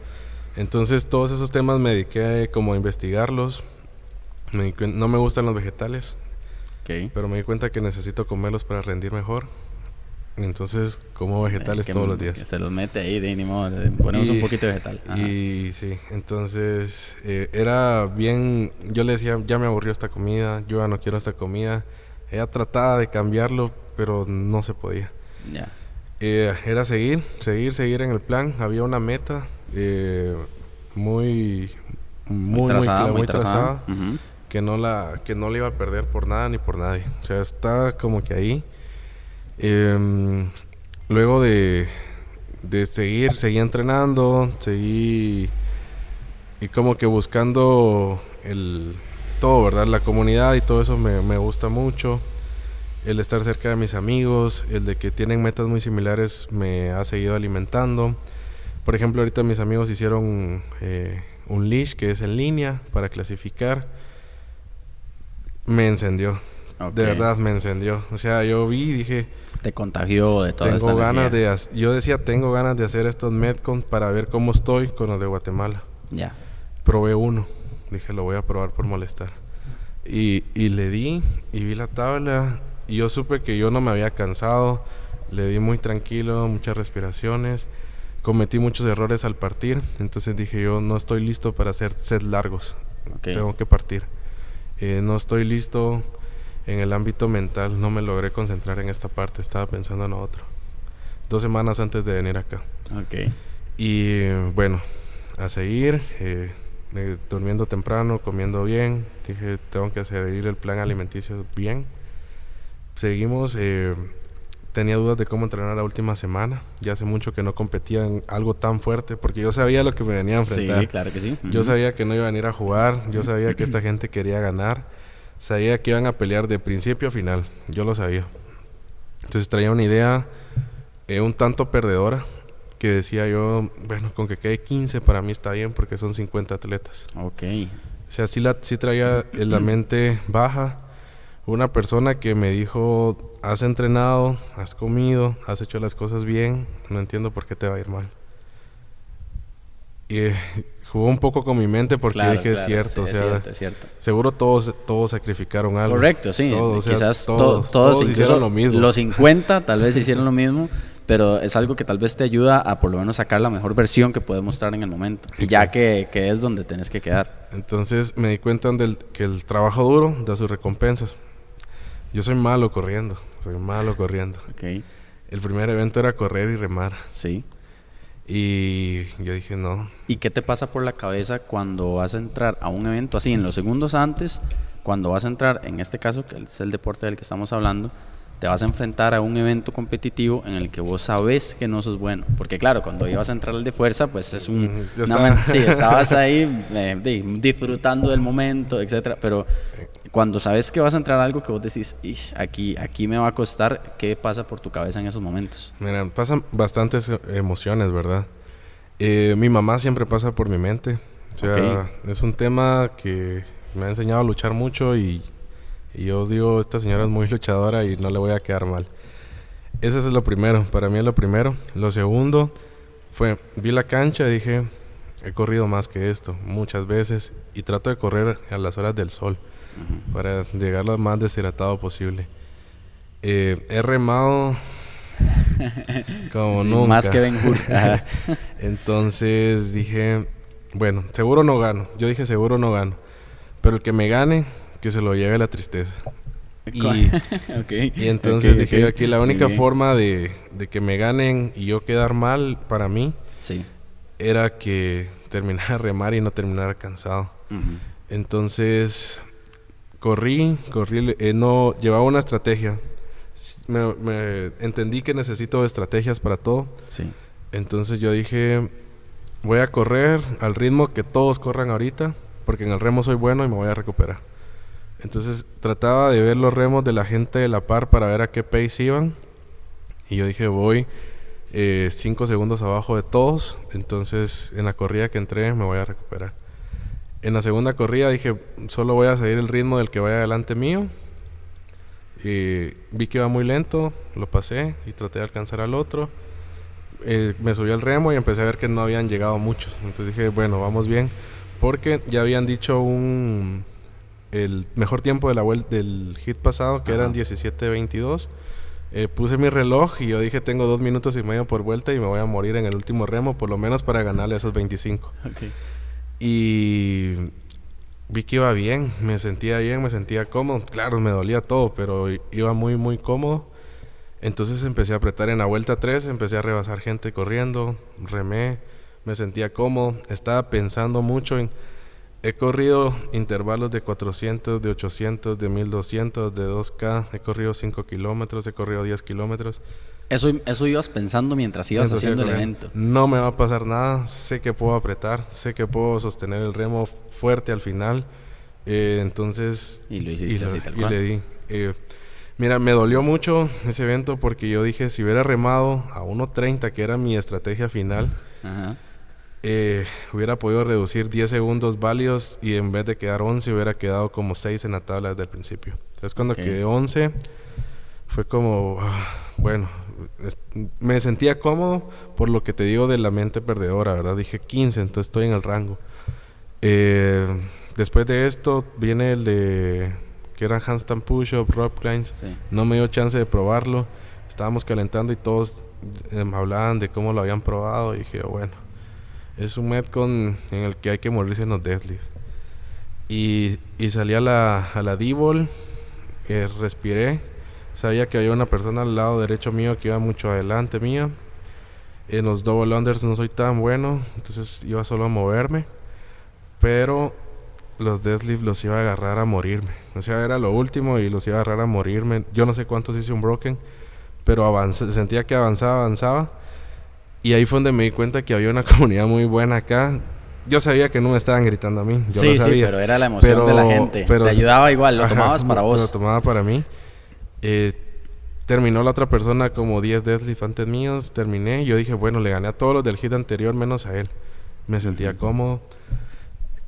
Entonces todos esos temas me dediqué como a investigarlos, no me gustan los vegetales, pero me di cuenta que necesito comerlos para rendir mejor. Entonces, como vegetales todos los días. se los mete ahí, de ni modo, ponemos un poquito de vegetal. Y sí, entonces eh, era bien, yo le decía, ya me aburrió esta comida, yo ya no quiero esta comida. Ella trataba de cambiarlo, pero no se podía. Ya. Eh, era seguir, seguir, seguir en el plan. Había una meta eh, muy, muy, muy trazada, que no la que no le iba a perder por nada ni por nadie. O sea, está como que ahí. Em, luego de, de seguir, seguí entrenando, seguí y como que buscando el todo, ¿verdad? La comunidad y todo eso me, me gusta mucho. El estar cerca de mis amigos, el de que tienen metas muy similares me ha seguido alimentando. Por ejemplo, ahorita mis amigos hicieron eh, un leash que es en línea para clasificar me encendió. De verdad me encendió. O sea, yo vi y dije... Te contagió de todo Tengo ganas de... Yo decía, tengo ganas de hacer estos Metcon para ver cómo estoy con los de Guatemala. Ya. Probé uno. Dije, lo voy a probar por molestar. Y, y le di y vi la tabla y yo supe que yo no me había cansado. Le di muy tranquilo, muchas respiraciones. Cometí muchos errores al partir. Entonces dije, yo no estoy listo para hacer sets largos. Tengo que partir. Eh, no estoy listo en el ámbito mental, no me logré concentrar en esta parte, estaba pensando en otro. Dos semanas antes de venir acá. Ok. Y bueno, a seguir, eh, eh, durmiendo temprano, comiendo bien, dije, tengo que hacer ir el plan alimenticio bien. Seguimos, tenía dudas de cómo entrenar la última semana. Ya hace mucho que no competía en algo tan fuerte porque yo sabía lo que me venía a enfrentar. Sí, claro que sí. Yo sabía que no iba a venir a jugar, yo sabía que esta gente quería ganar, sabía que iban a pelear de principio a final, yo lo sabía. Entonces traía una idea eh, un tanto perdedora que decía yo, bueno, con que quede 15 para mí está bien porque son 50 atletas. Ok. O sea, sí, la, sí traía la mente baja una persona que me dijo, has entrenado, has comido, has hecho las cosas bien, no entiendo por qué te va a ir mal. Y eh, jugó un poco con mi mente porque dije, es cierto, o sea, seguro todos, todos sacrificaron algo. Correcto, sí, quizás todos, todos, hicieron lo mismo. Los 50 tal vez hicieron lo mismo, pero es algo que tal vez te ayuda a por lo menos sacar la mejor versión que puedes mostrar en el momento, y ya que, que, es donde tenés que quedar. Entonces me di cuenta del, que el trabajo duro da sus recompensas. Yo soy malo corriendo, soy malo corriendo. Okay. El primer evento era correr y remar. Sí. Y yo dije, no. ¿Y qué te pasa por la cabeza cuando vas a entrar a un evento así, en los segundos antes, cuando vas a entrar, en este caso, que es el deporte del que estamos hablando, te vas a enfrentar a un evento competitivo en el que vos sabes que no sos bueno. Porque claro, cuando ibas a entrar al de fuerza, pues es un... sí, estabas ahí eh, disfrutando del momento, etcétera. Pero cuando sabes que vas a entrar a algo que vos decís, aquí, aquí me va a costar, ¿qué pasa por tu cabeza en esos momentos? Mira, pasan bastantes emociones, ¿verdad? Eh, mi mamá siempre pasa por mi mente. O sea, es un tema que me ha enseñado a luchar mucho y y yo digo, esta señora es muy luchadora y no le voy a quedar mal. Eso es lo primero, para mí es lo primero. Lo segundo fue, vi la cancha y dije, he corrido más que esto, muchas veces, y trato de correr a las horas del sol para llegar lo más deshidratado posible. Eh, he remado como nunca. Más que Ben Entonces dije, bueno, seguro no gano. Yo dije, seguro no gano. Pero el que me gane, que se lo lleve la tristeza. Y, y entonces dije yo aquí, la única forma de, que me ganen y yo quedar mal para mí sí. era que terminara de remar y no terminara cansado. Entonces corrí, corrí, eh, no llevaba una estrategia. Me, entendí que necesito estrategias para todo. Sí. Entonces yo dije, voy a correr al ritmo que todos corran ahorita, porque en el remo soy bueno y me voy a recuperar. Entonces trataba de ver los remos de la gente de la par para ver a qué pace iban. Y yo dije, voy eh, cinco segundos abajo de todos. Entonces en la corrida que entré me voy a recuperar. En la segunda corrida dije, solo voy a seguir el ritmo del que vaya delante mío. Y vi que iba muy lento, lo pasé y traté de alcanzar al otro. Eh, me subí al remo y empecé a ver que no habían llegado muchos. Entonces dije, bueno, vamos bien. Porque ya habían dicho un, el mejor tiempo de la vuelta del hit pasado, que eran 17-22. Eh, puse mi reloj y yo dije, tengo dos minutos y medio por vuelta y me voy a morir en el último remo, por lo menos para ganarle esos 25. Y vi que iba bien, me sentía bien, me sentía cómodo. Claro, me dolía todo, pero iba muy, muy cómodo. Entonces empecé a apretar en la vuelta 3, empecé a rebasar gente corriendo, remé, me sentía cómodo, estaba pensando mucho en He corrido intervalos de 400, de 800, de 1200, de 2K. He corrido 5 kilómetros, he corrido 10 kilómetros. Eso, eso ibas pensando mientras ibas haciendo el evento. No me va a pasar nada. Sé que puedo apretar. Sé que puedo sostener el remo fuerte al final. Eh, entonces... Y lo hiciste así tal cual. Y le di. Eh, mira, me dolió mucho ese evento porque yo dije, si hubiera remado a 1.30, que era mi estrategia final... Ajá eh, hubiera podido reducir 10 segundos válidos y en vez de quedar 11 hubiera quedado como 6 en la tabla desde el principio. Entonces cuando quedé 11 fue como, ah, bueno, me sentía cómodo por lo que te digo de la mente perdedora, ¿verdad? Dije 15, entonces estoy en el rango. Eh, después de esto viene el de que eran handstand push-up, rock climbs. No me dio chance de probarlo. Estábamos calentando y todos eh, hablaban de cómo lo habían probado y dije, bueno, es un Metcon en el que hay que morirse en los deadlifts. Y, y salí a la, a la D-Ball, eh, respiré, sabía que había una persona al lado derecho mío que iba mucho adelante mío. En los double unders no soy tan bueno, entonces iba solo a moverme. Pero los deadlifts los iba a agarrar a morirme. O sea, era lo último y los iba a agarrar a morirme. Yo no sé cuántos hice un broken, pero avancé, sentía que avanzaba, avanzaba y ahí fue donde me di cuenta que había una comunidad muy buena acá. Yo sabía que no me estaban gritando a mí, yo sí, lo sabía. Sí, pero era la emoción de la gente. Te ayudaba igual, lo tomabas para vos. Lo tomaba para mí. Eh, terminó la otra persona como 10 deadlifts antes míos, terminé. Yo dije, bueno, le gané a todos los del hit anterior menos a él. Me sentía cómodo.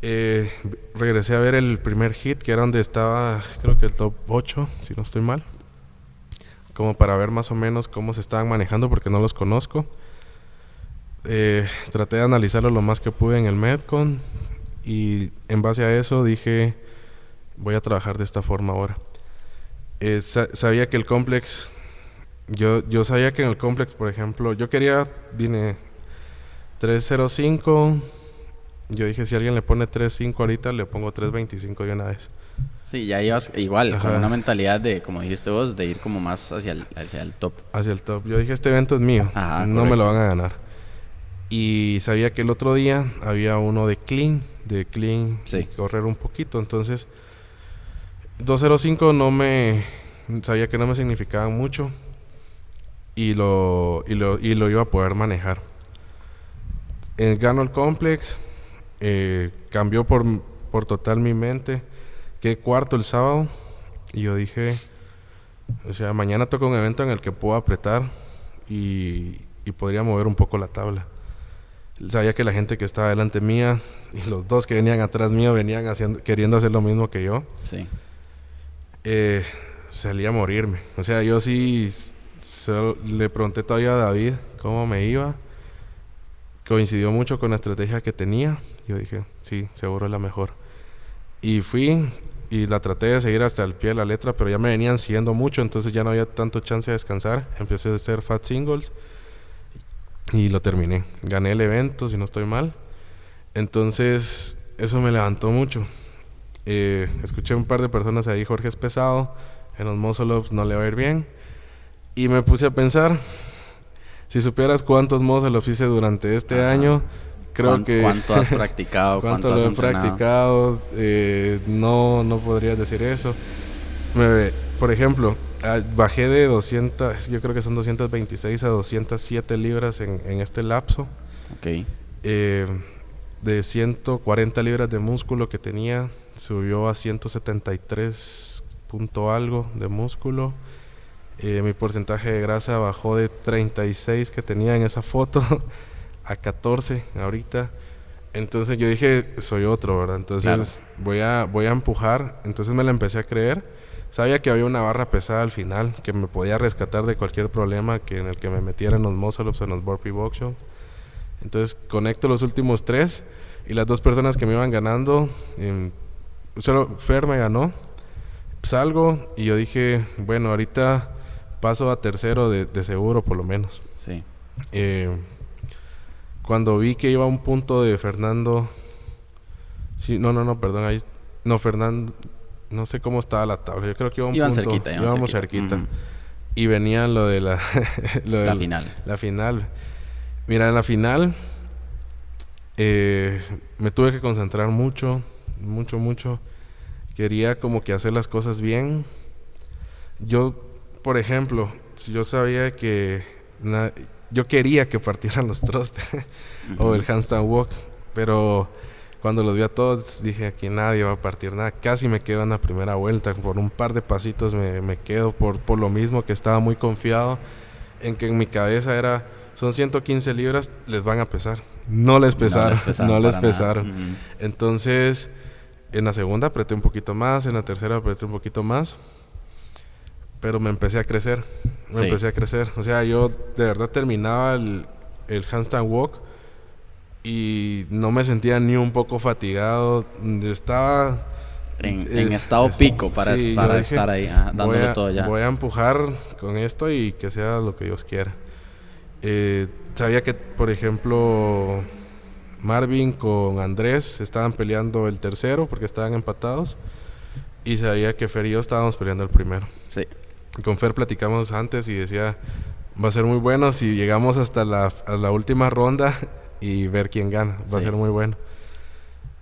Eh, regresé a ver el primer hit, que era donde estaba, creo que el top 8, si no estoy mal. Como para ver más o menos cómo se estaban manejando, porque no los conozco. Eh, traté de analizarlo lo más que pude en el Medcon y en base a eso dije, voy a trabajar de esta forma ahora. Eh, sabía que el complex yo, yo sabía que en el complex, por ejemplo, yo quería, vine 305. Yo dije, si alguien le pone 3.5 ahorita, le pongo 3.25 de una vez. Sí, ya ibas igual, con una mentalidad de, como dijiste vos, de ir como más hacia el, hacia el top. Hacia el top. Yo dije, este evento es mío, no me lo van a ganar. Y sabía que el otro día había uno de clean, de clean, correr un poquito. Entonces, 205 no me, sabía que no me significaba mucho y lo, y lo, y lo iba a poder manejar. Eh, gano el complex, eh, cambió por, por total mi mente. Qué cuarto el sábado y yo dije, o sea, mañana toca un evento en el que puedo apretar y, y podría mover un poco la tabla. Sabía que la gente que estaba delante mía y los dos que venían atrás mío venían haciendo, queriendo hacer lo mismo que yo. Sí. Eh, salía a morirme. O sea, yo sí le pregunté todavía a David cómo me iba. Coincidió mucho con la estrategia que tenía. Yo dije, sí, seguro es la mejor. Y fui y la traté de seguir hasta el pie de la letra, pero ya me venían siguiendo mucho, entonces ya no había tanto chance de descansar. Empecé a hacer fat singles y lo terminé. Gané el evento, si no estoy mal. Entonces, eso me levantó mucho. Eh, escuché un par de personas ahí, Jorge es pesado, en los muscle ups no le va a ir bien. Y me puse a pensar, si supieras cuántos muscle ups hice durante este año, creo que... ¿Cuánto has practicado? ¿Cuánto, lo he practicado? Eh, no, no podrías decir eso. Me, por ejemplo, ah, bajé de 200, yo creo que son 226 a 207 libras en, en este lapso. Ok. Eh, de 140 libras de músculo que tenía, subió a 173 punto algo de músculo. Eh, mi porcentaje de grasa bajó de 36 que tenía en esa foto a 14 ahorita. Entonces yo dije, soy otro, ¿verdad? Entonces voy, a, voy a empujar. Entonces me la empecé a creer. Sabía que había una barra pesada al final que me podía rescatar de cualquier problema que en el que me metiera en los muscle ups o en los burpee box Entonces conecto los últimos tres y las dos personas que me iban ganando, solo Fer me ganó. Salgo y yo dije, bueno, ahorita paso a tercero de, seguro por lo menos. Sí. Eh, cuando vi que iba a un punto de Fernando, sí, no, no, no, perdón, ahí, no, Fernando, no sé cómo estaba la tabla, yo creo que iba a un iban punto, cerquita, íbamos cerquita. Y venía lo de la, la final. La final. Mira, en la final eh, me tuve que concentrar mucho, mucho, mucho. Quería como que hacer las cosas bien. Yo, por ejemplo, si yo sabía que yo quería que partieran los trustes o el handstand walk, pero cuando los vi a todos dije aquí nadie va a partir nada. Casi me quedo en la primera vuelta, por un par de pasitos me, me quedo por, por lo mismo que estaba muy confiado en que en mi cabeza era son 115 libras, les van a pesar. No les pesaron, no les pesaron. Entonces, en la segunda apreté un poquito más, en la tercera apreté un poquito más, pero me empecé a crecer, me empecé a crecer. O sea, yo de verdad terminaba el, el handstand walk y no me sentía ni un poco fatigado. Estaba... En, eh, estado pico para, estar, ahí, dándolo todo ya. Voy a empujar con esto y que sea lo que Dios quiera. Eh, sabía que, por ejemplo, Marvin con Andrés estaban peleando el tercero porque estaban empatados. Y sabía que Fer y yo estábamos peleando el primero. Sí. Con Fer platicamos antes y decía, va a ser muy bueno si llegamos hasta la, última ronda y ver quién gana. Va a ser muy bueno.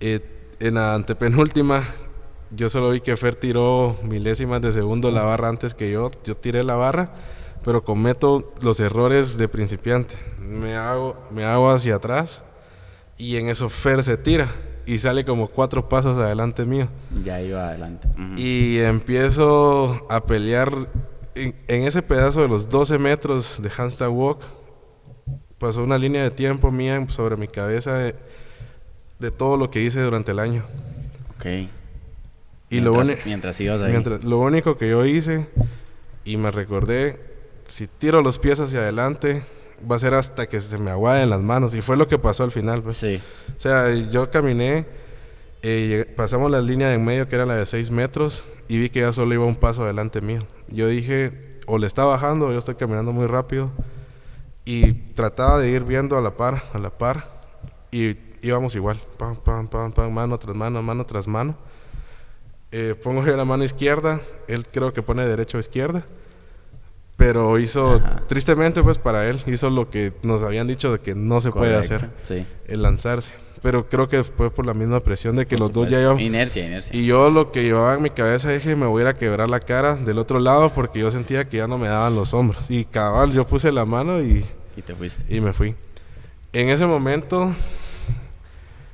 Eh, en la antepenúltima, yo solo vi que Fer tiró milésimas de segundo la barra antes que yo. Yo tiré la barra pero cometo los errores de principiante. Me hago, me hago hacia atrás y en eso Fer se tira y sale como cuatro pasos adelante mío. Ya iba adelante. Y empiezo a pelear en, ese pedazo de los 12 metros de handstand walk. Pasó una línea de tiempo mía sobre mi cabeza de, todo lo que hice durante el año. Ok. Y mientras, lo, mientras ibas ahí. lo único que yo hice y me recordé si tiro los pies hacia adelante, va a ser hasta que se me aguaden las manos. Y fue lo que pasó al final. Pues. Sí. O sea, yo caminé, eh, pasamos la línea de en medio que era la de 6 metros y vi que ya solo iba un paso adelante mío. Yo dije, o le está bajando o yo estoy caminando muy rápido. Y trataba de ir viendo a la par, a la par. Y íbamos igual, pam, pam, pam, pam, mano tras mano, mano tras mano. Eh, pongo yo la mano izquierda, él creo que pone derecho a izquierda. Pero hizo, tristemente pues para él, hizo lo que nos habían dicho de que no se puede hacer, el lanzarse. Pero creo que fue por la misma presión de que los dos ya iban... Inercia, inercia. Y yo lo que llevaba en mi cabeza dije, me voy a ir a quebrar la cara del otro lado porque yo sentía que ya no me daban los hombros. Y cabal, yo puse la mano y... Y te fuiste. Y me fui. En ese momento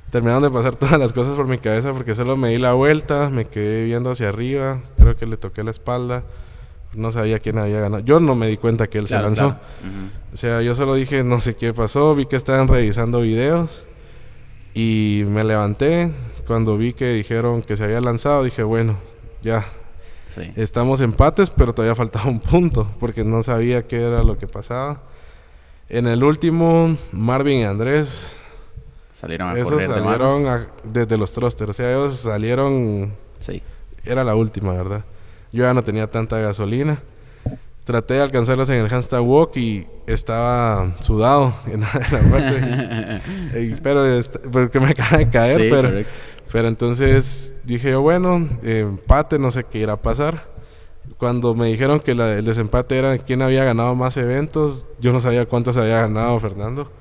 terminaron de pasar todas las cosas por mi cabeza porque solo me di la vuelta, me quedé viendo hacia arriba, creo que le toqué la espalda no sabía quién había ganado. Yo no me di cuenta que él se lanzó. O sea, yo solo dije, no sé qué pasó, vi que estaban revisando videos y me levanté. Cuando vi que dijeron que se había lanzado, dije, bueno, ya. Estamos empates, pero todavía faltaba un punto, porque no sabía qué era lo que pasaba. En el último, Marvin y Andrés salieron a esos salieron desde los thrusters. O sea, ellos salieron. Sí. Era la última, ¿verdad? Yo ya no tenía tanta gasolina. Traté de alcanzarlos en el handstand walk y estaba sudado en la, parte. pero porque me acaba de caer, pero, pero entonces dije yo, bueno, empate, no sé qué irá a pasar. Cuando me dijeron que el desempate era quién había ganado más eventos, yo no sabía cuántos había ganado Fernando.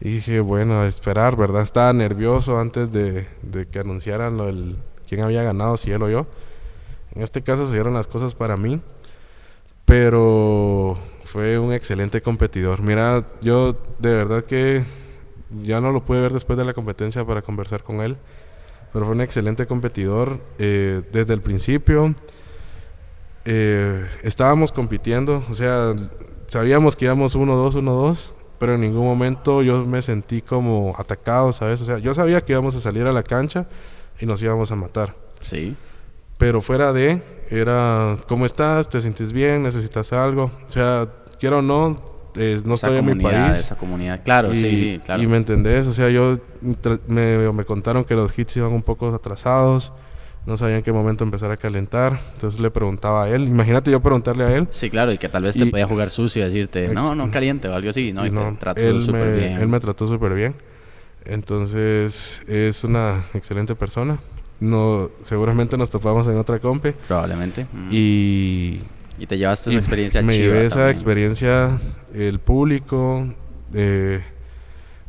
Y dije, bueno, a esperar, ¿verdad? Estaba nervioso antes de, de que anunciaran lo del, quién había ganado, si él o yo. En este caso se dieron las cosas para mí, pero fue un excelente competidor. Mira, yo de verdad que ya no lo pude ver después de la competencia para conversar con él, pero fue un excelente competidor eh, desde el principio. Eh, estábamos compitiendo, o sea, sabíamos que íbamos 1-2, 1-2, pero en ningún momento yo me sentí como atacado, ¿sabes? O sea, yo sabía que íbamos a salir a la cancha y nos íbamos a matar. Sí. Pero fuera de, era, ¿cómo estás? ¿Te sientes bien? ¿Necesitas algo? O sea, quiero o no, eh, no estoy en mi país. Esa comunidad, claro, sí, sí, claro. Y me entendés, o sea, yo me, me, contaron que los hits iban un poco atrasados, no sabía en qué momento empezar a calentar, entonces le preguntaba a él, imagínate yo preguntarle a él. Sí, claro, y que tal vez te podía jugar sucio y decirte, no, no caliente o algo así, no, y, te trató súper bien. Él me trató súper bien, entonces es una excelente persona no, seguramente nos topamos en otra compe. Probablemente. Y... Y te llevaste esa experiencia Me llevé esa experiencia, el público. Eh,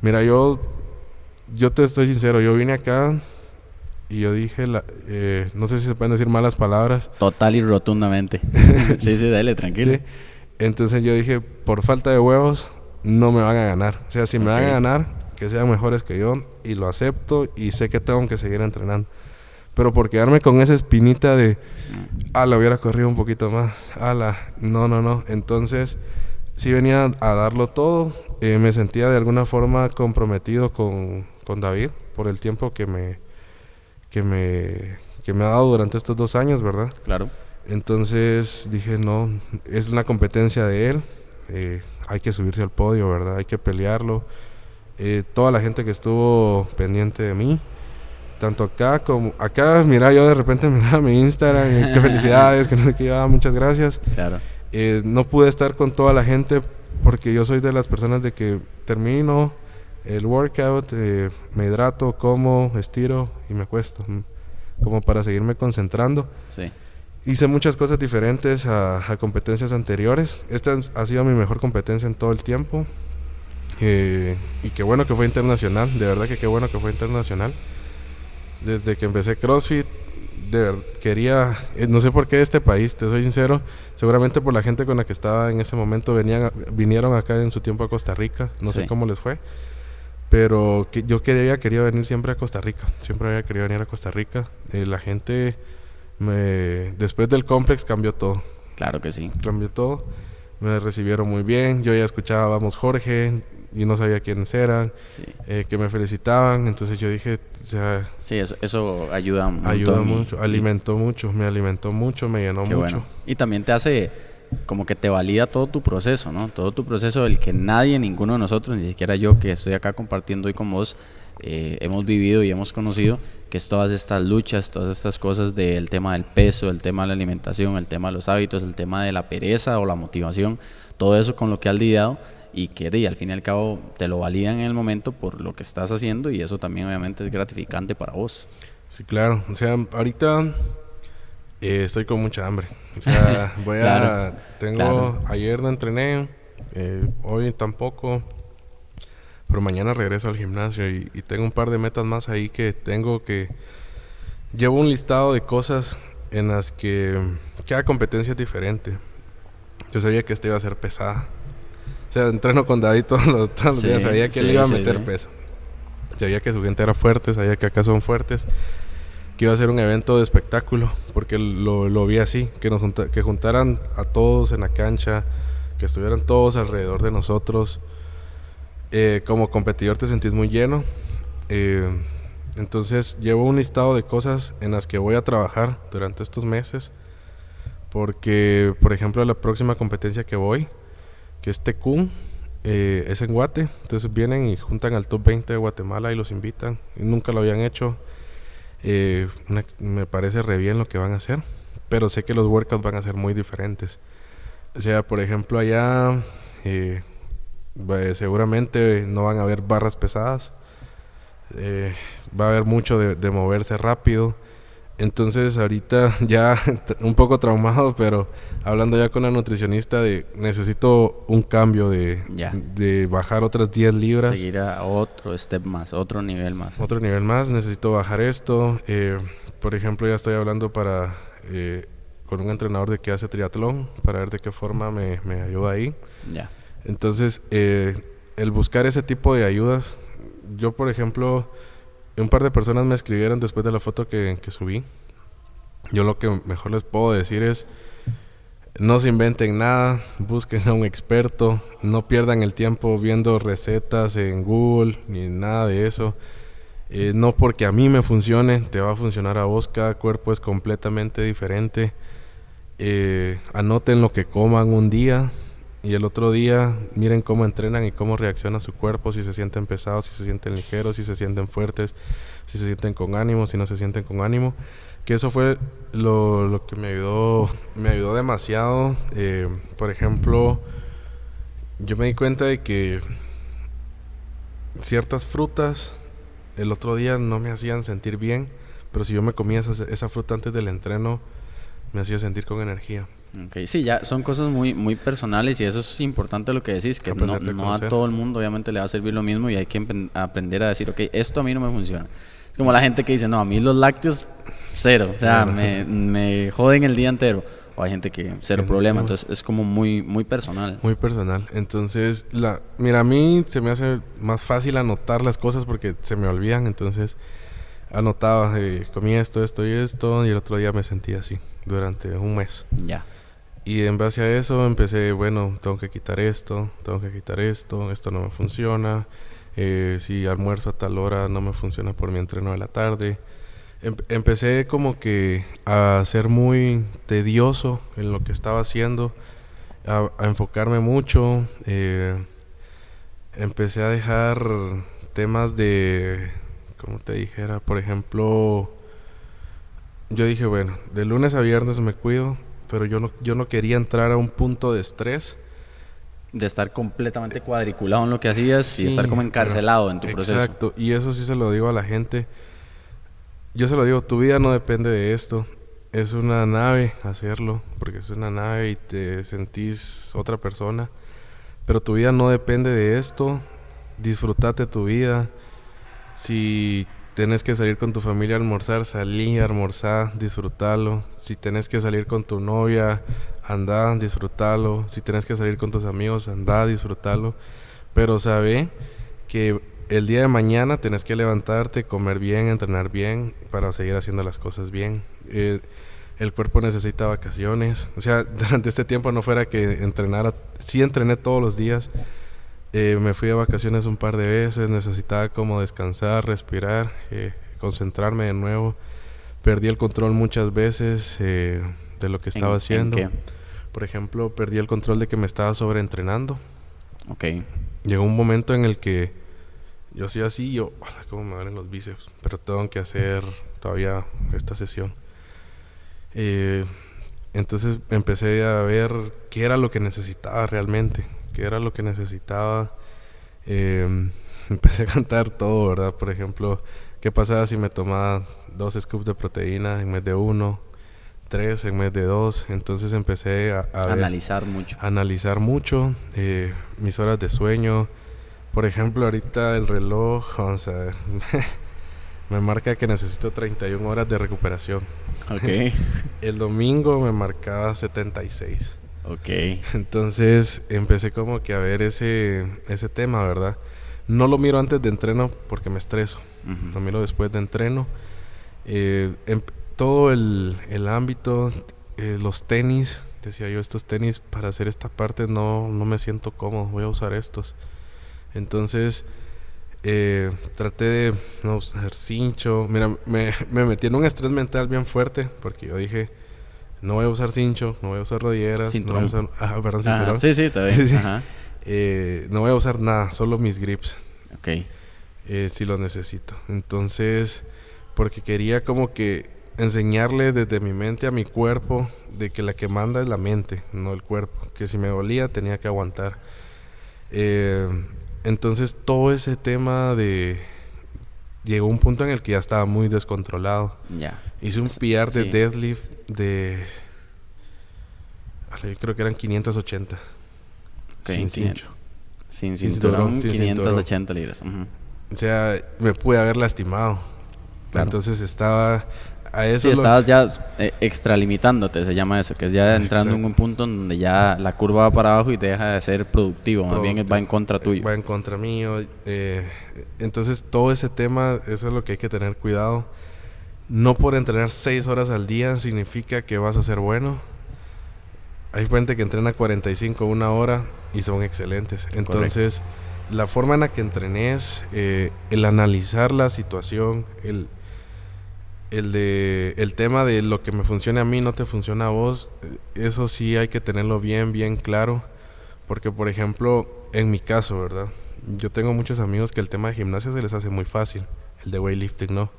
mira, yo, yo te estoy sincero, yo vine acá y yo dije, la, eh, no sé si se pueden decir malas palabras. Total y rotundamente. sí, sí, dale, tranquilo. Entonces yo dije, por falta de huevos, no me van a ganar. O sea, si me van a ganar, que sean mejores que yo y lo acepto y sé que tengo que seguir entrenando. Pero por quedarme con esa espinita de, ah, la hubiera corrido un poquito más, ala, no, no, no. Entonces, sí venía a darlo todo. Eh, me sentía de alguna forma comprometido con, con, David por el tiempo que me, que, me, que me ha dado durante estos dos años, ¿verdad? Claro. Entonces dije, no, es una competencia de él, eh, hay que subirse al podio, ¿verdad? Hay que pelearlo. Eh, toda la gente que estuvo pendiente de mí, tanto acá como acá, mira, yo de repente miraba mi Instagram, y qué felicidades, que no sé qué, ah, muchas gracias. Claro. Eh, no pude estar con toda la gente porque yo soy de las personas de que termino el workout, eh, me hidrato, como, estiro y me acuesto, como para seguirme concentrando. Sí. Hice muchas cosas diferentes a, a, competencias anteriores. Esta ha sido mi mejor competencia en todo el tiempo. Eh, y qué bueno que fue internacional, de verdad que qué bueno que fue internacional desde que empecé CrossFit, de, quería, eh, no sé por qué este país, te soy sincero, seguramente por la gente con la que estaba en ese momento, venían, vinieron acá en su tiempo a Costa Rica, no sé cómo les fue, pero que yo quería, quería venir siempre a Costa Rica, siempre había querido venir a Costa Rica, eh, la gente, me, después del complex cambió todo. Claro que sí. Cambió todo, me recibieron muy bien, yo ya escuchaba, vamos Jorge, y no sabía quiénes eran, eh, que me felicitaban, entonces yo dije, o sea... Sí, eso, eso ayuda, ayuda mucho, alimentó mucho, me alimentó mucho, me llenó mucho. Y también te hace, como que te valida todo tu proceso, ¿no? Todo tu proceso, el que nadie, ninguno de nosotros, ni siquiera yo que estoy acá compartiendo hoy con vos, eh, hemos vivido y hemos conocido, que es todas estas luchas, todas estas cosas del tema del peso, el tema de la alimentación, el tema de los hábitos, el tema de la pereza o la motivación, todo eso con lo que has lidiado y que de, al fin y al cabo te lo validan en el momento por lo que estás haciendo y eso también obviamente es gratificante para vos. Sí, claro. O sea, ahorita eh, estoy con mucha hambre. O sea, voy a... Tengo... Ayer no entrené, eh, hoy tampoco, pero mañana regreso al gimnasio y, y, tengo un par de metas más ahí que tengo que... Llevo un listado de cosas en las que cada competencia es diferente. Yo sabía que esta iba a ser pesada. O sea, entreno con David todos los, días. Sabía que él iba a meter peso. Sabía que su gente era fuerte, sabía que acá son fuertes. Que iba a ser un evento de espectáculo, porque lo, lo vi así, que nos que juntaran a todos en la cancha, que estuvieran todos alrededor de nosotros. Eh, como competidor te sentís muy lleno. Eh, entonces llevo un listado de cosas en las que voy a trabajar durante estos meses. Porque, por ejemplo, la próxima competencia que voy, que es Tecum, eh, es en Guate. Entonces vienen y juntan al top 20 de Guatemala y los invitan. Y nunca lo habían hecho. Eh, me parece re bien lo que van a hacer. Pero sé que los workouts van a ser muy diferentes. O sea, por ejemplo, allá eh, seguramente no van a haber barras pesadas. va a haber mucho de moverse rápido. Entonces ahorita ya un poco traumado, pero hablando ya con la nutricionista de necesito un cambio de, de bajar otras 10 libras. Seguir a otro step más, otro nivel más. Otro nivel más, necesito bajar esto. Eh, por ejemplo, ya estoy hablando para eh, con un entrenador de que hace triatlón para ver de qué forma me, me ayuda ahí. Ya. Entonces, eh, el buscar ese tipo de ayudas, yo por ejemplo un par de personas me escribieron después de la foto que, subí. Yo lo que mejor les puedo decir es, no se inventen nada, busquen a un experto, no pierdan el tiempo viendo recetas en Google ni nada de eso. Eh, no porque a mí me funcione, te va a funcionar a vos, cada cuerpo es completamente diferente. Eh, anoten lo que coman un día, y el otro día miren cómo entrenan y cómo reacciona su cuerpo, si se sienten pesados, si se sienten ligeros, si se sienten fuertes, si se sienten con ánimo, si no se sienten con ánimo. Que eso fue lo, que me ayudó, me ayudó demasiado. Eh, por ejemplo, yo me di cuenta de que ciertas frutas el otro día no me hacían sentir bien, pero si yo me comía esa, esa fruta antes del entreno, me hacía sentir con energía. Okay, sí, ya son cosas muy, muy personales y eso es importante lo que decís, que no, no, a todo el mundo obviamente le va a servir lo mismo y hay que aprender a decir, ok, esto a mí no me funciona. Es como la gente que dice, no, a mí los lácteos, cero, o sea, me, me joden el día entero. O hay gente que cero problema, entonces es como muy, muy personal. Muy personal. Entonces, la, mira, a mí se me hace más fácil anotar las cosas porque se me olvidan, entonces anotaba, eh, comí esto, esto y esto, y el otro día me sentía así durante un mes. Ya. Y en base a eso empecé, bueno, tengo que quitar esto, tengo que quitar esto, esto no me funciona. Eh, si almuerzo a tal hora no me funciona por mi entreno de la tarde. Em, empecé como que a ser muy tedioso en lo que estaba haciendo, a, enfocarme mucho. Eh, empecé a dejar temas de, como te dijera, por ejemplo, yo dije, bueno, de lunes a viernes me cuido, pero yo no, yo no quería entrar a un punto de estrés. De estar completamente cuadriculado en lo que hacías y estar como encarcelado en tu proceso. Exacto, y eso sí se lo digo a la gente. Yo se lo digo, tu vida no depende de esto. Es una nave hacerlo, porque es una nave y te sentís otra persona. Pero tu vida no depende de esto. Disfrutate tu vida. Si Tienes que salir con tu familia a almorzar, salí almorzar, disfrútalo. Si tienes que salir con tu novia, anda, disfrútalo. Si tienes que salir con tus amigos, anda, disfrútalo. Pero sabe que el día de mañana tienes que levantarte, comer bien, entrenar bien para seguir haciendo las cosas bien. Eh, el cuerpo necesita vacaciones. O sea, durante este tiempo no fuera que entrenara, sí entrené todos los días eh, me fui de vacaciones un par de veces, necesitaba como descansar, respirar, eh, concentrarme de nuevo. Perdí el control muchas veces eh, de lo que estaba haciendo. Por ejemplo, perdí el control de que me estaba sobreentrenando. Ok. Llegó un momento en el que Yo soy así, yo, cómo me duelen los bíceps, pero tengo que hacer todavía esta sesión. Entonces empecé a ver qué era lo que necesitaba realmente, qué era lo que necesitaba. Eh, empecé a cantar todo, ¿verdad? Por ejemplo, ¿qué pasaba si me tomaba dos scoops de proteína en vez de uno? Tres en vez de dos. Entonces empecé a, analizar mucho. analizar mucho eh, mis horas de sueño. Por ejemplo, ahorita el reloj, o sea, me marca que necesito 31 horas de recuperación. Ok. el domingo me marcaba 76. Ok. Entonces empecé como que a ver ese, ese tema, ¿verdad? No lo miro antes de entreno porque me estreso. Lo miro después de entreno. Eh, em, todo el, el ámbito, eh, los tenis, decía yo, estos tenis para hacer esta parte no, no me siento cómodo, voy a usar estos. Entonces eh, traté de no usar cincho. Mira, me, me metí en un estrés mental bien fuerte porque yo dije, no voy a usar cincho, no voy a usar rodilleras, no voy a usar... Ah, perdón, cinturón. sí, sí, está bien. Eh, no voy a usar nada, solo mis grips. Ok. Eh, si lo necesito. Entonces, porque quería como que enseñarle desde mi mente a mi cuerpo de que la que manda es la mente, no el cuerpo. Que si me dolía tenía que aguantar. Eh, entonces todo ese tema de... Llegó un punto en el que ya estaba muy descontrolado. Ya. Hice un PR de deadlift de... Creo que eran 580. sin cincho. Sin cinturón, 580 libras. O sea, me pude haber lastimado. Entonces estaba a eso. Sí, estabas ya eh, extralimitándote, se llama eso, que es ya entrando en un punto donde ya la curva va para abajo y te deja de ser productivo, más bien va en contra tuyo. Va en contra mío. Eh, entonces todo ese tema, eso es lo que hay que tener cuidado. No por entrenar seis horas al día significa que vas a ser bueno. Hay gente que entrena 45, una hora y son excelentes. Entonces, la forma en la que entrenes, eh, el analizar la situación, el el de el tema de lo que me funciona a mí no te funciona a vos, eh, eso sí hay que tenerlo bien bien claro, porque por ejemplo, en mi caso, ¿verdad? Yo tengo muchos amigos que el tema de gimnasia se les hace muy fácil, el de weightlifting no.